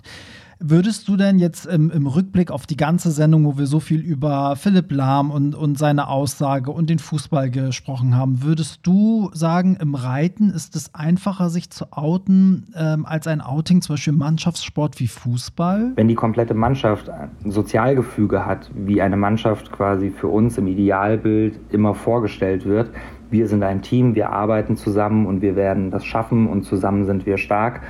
Würdest du denn jetzt im, im, Rückblick auf die ganze Sendung, wo wir so viel über Philipp Lahm und, und seine Aussage und den Fußball gesprochen haben, würdest du sagen, im Reiten ist es einfacher, sich zu outen, ähm, als ein Outing, zum Beispiel im Mannschaftssport wie Fußball? Wenn die komplette Mannschaft ein Sozialgefüge hat, wie eine Mannschaft quasi für uns im Idealbild immer vorgestellt wird, wir sind ein Team, wir arbeiten zusammen und wir werden das schaffen und zusammen sind wir stark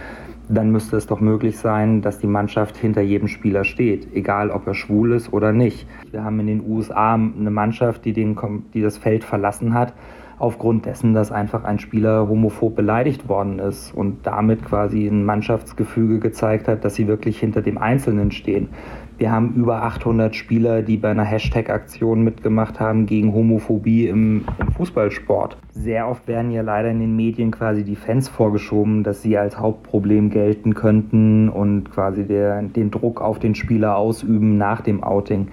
dann müsste es doch möglich sein, dass die Mannschaft hinter jedem Spieler steht, egal ob er schwul ist oder nicht. Wir haben in den USA eine Mannschaft, die, den, die das Feld verlassen hat, aufgrund dessen, dass einfach ein Spieler homophob beleidigt worden ist und damit quasi ein Mannschaftsgefüge gezeigt hat, dass sie wirklich hinter dem Einzelnen stehen. Wir haben über 800 Spieler, die bei einer Hashtag-Aktion mitgemacht haben gegen Homophobie im, im, Fußballsport. Sehr oft werden ja leider in den Medien quasi die Fans vorgeschoben, dass sie als Hauptproblem gelten könnten und quasi der, den Druck auf den Spieler ausüben nach dem Outing.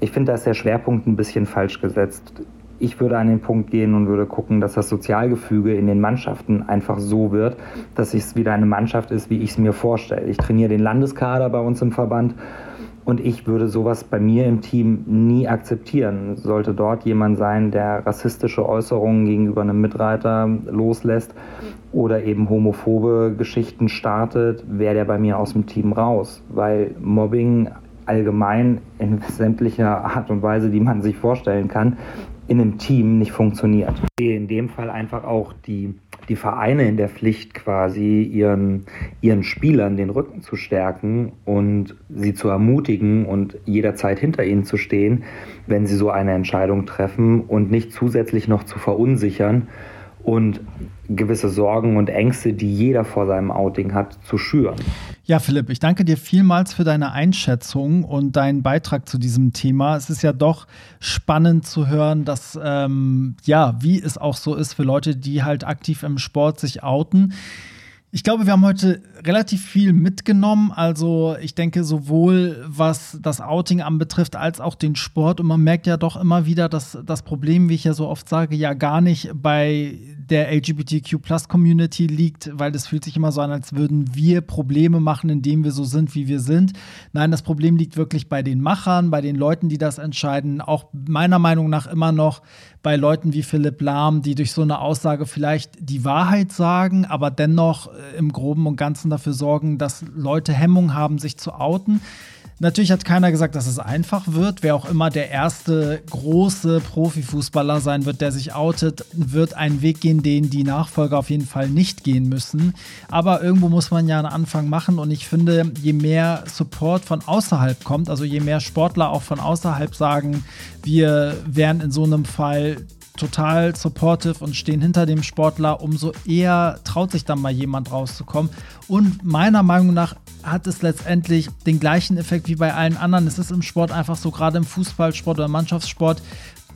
Ich finde, da ist der Schwerpunkt ein bisschen falsch gesetzt ich würde an den Punkt gehen und würde gucken, dass das Sozialgefüge in den Mannschaften einfach so wird, dass es wieder eine Mannschaft ist, wie ich es mir vorstelle. Ich trainiere den Landeskader bei uns im Verband und ich würde sowas bei mir im Team nie akzeptieren. Sollte dort jemand sein, der rassistische Äußerungen gegenüber einem Mitreiter loslässt oder eben homophobe Geschichten startet, wäre der bei mir aus dem Team raus. Weil Mobbing allgemein in sämtlicher Art und Weise, die man sich vorstellen kann, in einem Team nicht funktioniert. In dem Fall einfach auch die, die Vereine in der Pflicht, quasi ihren, ihren Spielern den Rücken zu stärken und sie zu ermutigen und jederzeit hinter ihnen zu stehen, wenn sie so eine Entscheidung treffen und nicht zusätzlich noch zu verunsichern und gewisse Sorgen und Ängste, die jeder vor seinem Outing hat, zu schüren. Ja, Philipp, ich danke dir vielmals für deine Einschätzung und deinen Beitrag zu diesem Thema. Es ist ja doch spannend zu hören, dass, ähm, ja, wie es auch so ist für Leute, die halt aktiv im Sport sich outen. Ich glaube, wir haben heute relativ viel mitgenommen. Also ich denke sowohl was das Outing anbetrifft als auch den Sport. Und man merkt ja doch immer wieder, dass das Problem, wie ich ja so oft sage, ja gar nicht bei der LGBTQ-Plus-Community liegt, weil es fühlt sich immer so an, als würden wir Probleme machen, indem wir so sind, wie wir sind. Nein, das Problem liegt wirklich bei den Machern, bei den Leuten, die das entscheiden. Auch meiner Meinung nach immer noch bei Leuten wie Philipp Lahm, die durch so eine Aussage vielleicht die Wahrheit sagen, aber dennoch äh, im Groben und Ganzen dafür sorgen, dass Leute Hemmung haben, sich zu outen. Natürlich hat keiner gesagt, dass es einfach wird. Wer auch immer der erste große Profifußballer sein wird, der sich outet, wird einen Weg gehen, den die Nachfolger auf jeden Fall nicht gehen müssen. Aber irgendwo muss man ja einen Anfang machen und ich finde, je mehr Support von außerhalb kommt, also je mehr Sportler auch von außerhalb sagen, wir wären in so einem Fall total supportive und stehen hinter dem Sportler, umso eher traut sich dann mal jemand rauszukommen. Und meiner Meinung nach hat es letztendlich den gleichen Effekt wie bei allen anderen. Es ist im Sport einfach so, gerade im Fußballsport oder Mannschaftssport,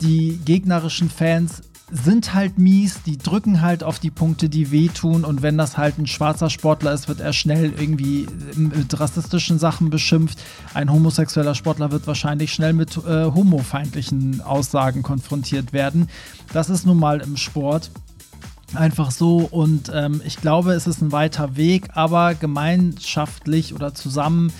die gegnerischen Fans sind halt mies, die drücken halt auf die Punkte, die wehtun und wenn das halt ein schwarzer Sportler ist, wird er schnell irgendwie mit rassistischen Sachen beschimpft. Ein homosexueller Sportler wird wahrscheinlich schnell mit äh, homofeindlichen Aussagen konfrontiert werden. Das ist nun mal im Sport einfach so und ähm, ich glaube, es ist ein weiter Weg, aber gemeinschaftlich oder zusammen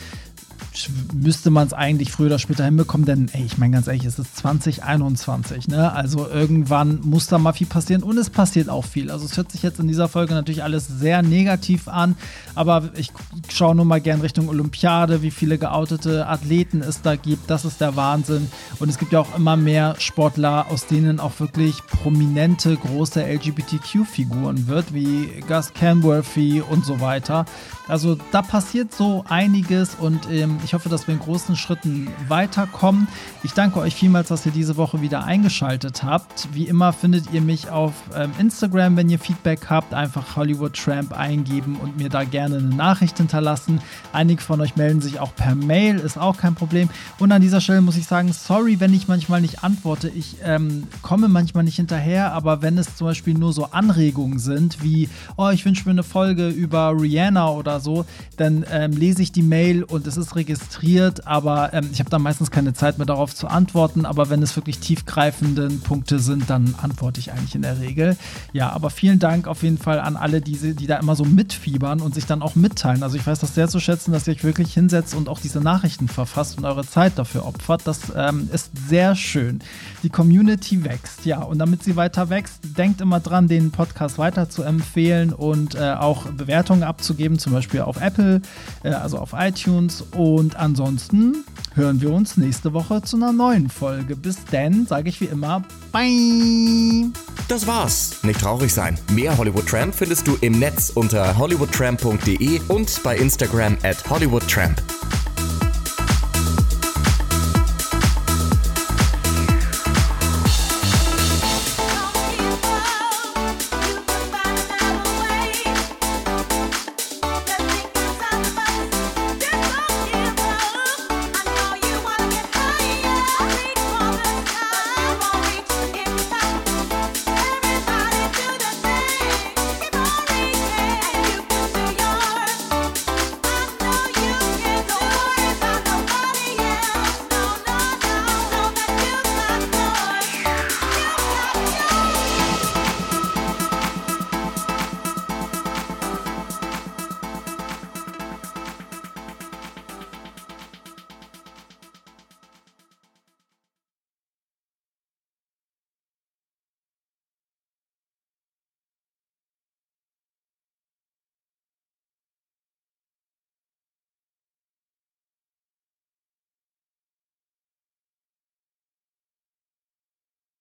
müsste man es eigentlich früher oder später hinbekommen, denn ey, ich meine ganz ehrlich, es ist 2021, ne? Also irgendwann muss da mal viel passieren und es passiert auch viel. Also es hört sich jetzt in dieser Folge natürlich alles sehr negativ an, aber ich schaue nur mal gern Richtung Olympiade, wie viele geoutete Athleten es da gibt. Das ist der Wahnsinn. Und es gibt ja auch immer mehr Sportler, aus denen auch wirklich prominente, große LGBTQ-Figuren wird, wie Gus Canworthy und so weiter. Also da passiert so einiges und ähm, ich hoffe, dass wir in großen Schritten weiterkommen. Ich danke euch vielmals, dass ihr diese Woche wieder eingeschaltet habt. Wie immer findet ihr mich auf ähm, Instagram, wenn ihr Feedback habt, einfach Hollywood Tramp eingeben und mir da gerne eine Nachricht hinterlassen. Einige von euch melden sich auch per Mail, ist auch kein Problem. Und an dieser Stelle muss ich sagen, sorry, wenn ich manchmal nicht antworte. Ich ähm, komme manchmal nicht hinterher, aber wenn es zum Beispiel nur so Anregungen sind, wie, oh, ich wünsche mir eine Folge über Rihanna oder so, dann ähm, lese ich die Mail und es ist registriert, aber ähm, ich habe da meistens keine Zeit mehr darauf zu antworten. Aber wenn es wirklich tiefgreifende Punkte sind, dann antworte ich eigentlich in der Regel. Ja, aber vielen Dank auf jeden Fall an alle, die, die da immer so mitfiebern und sich dann auch mitteilen. Also ich weiß das sehr zu schätzen, dass ihr euch wirklich hinsetzt und auch diese Nachrichten verfasst und eure Zeit dafür opfert. Das ähm, ist sehr schön. Die Community wächst, ja. Und damit sie weiter wächst, denkt immer dran, den Podcast weiter zu empfehlen und äh, auch Bewertungen abzugeben, zum Beispiel auf Apple, äh, also auf iTunes. Und ansonsten hören wir uns nächste Woche zu einer neuen Folge. Bis dann, sage ich wie immer, bye. Das war's. Nicht traurig sein. Mehr Hollywood Tramp findest du im Netz unter hollywoodtramp.de und bei Instagram at hollywoodtramp.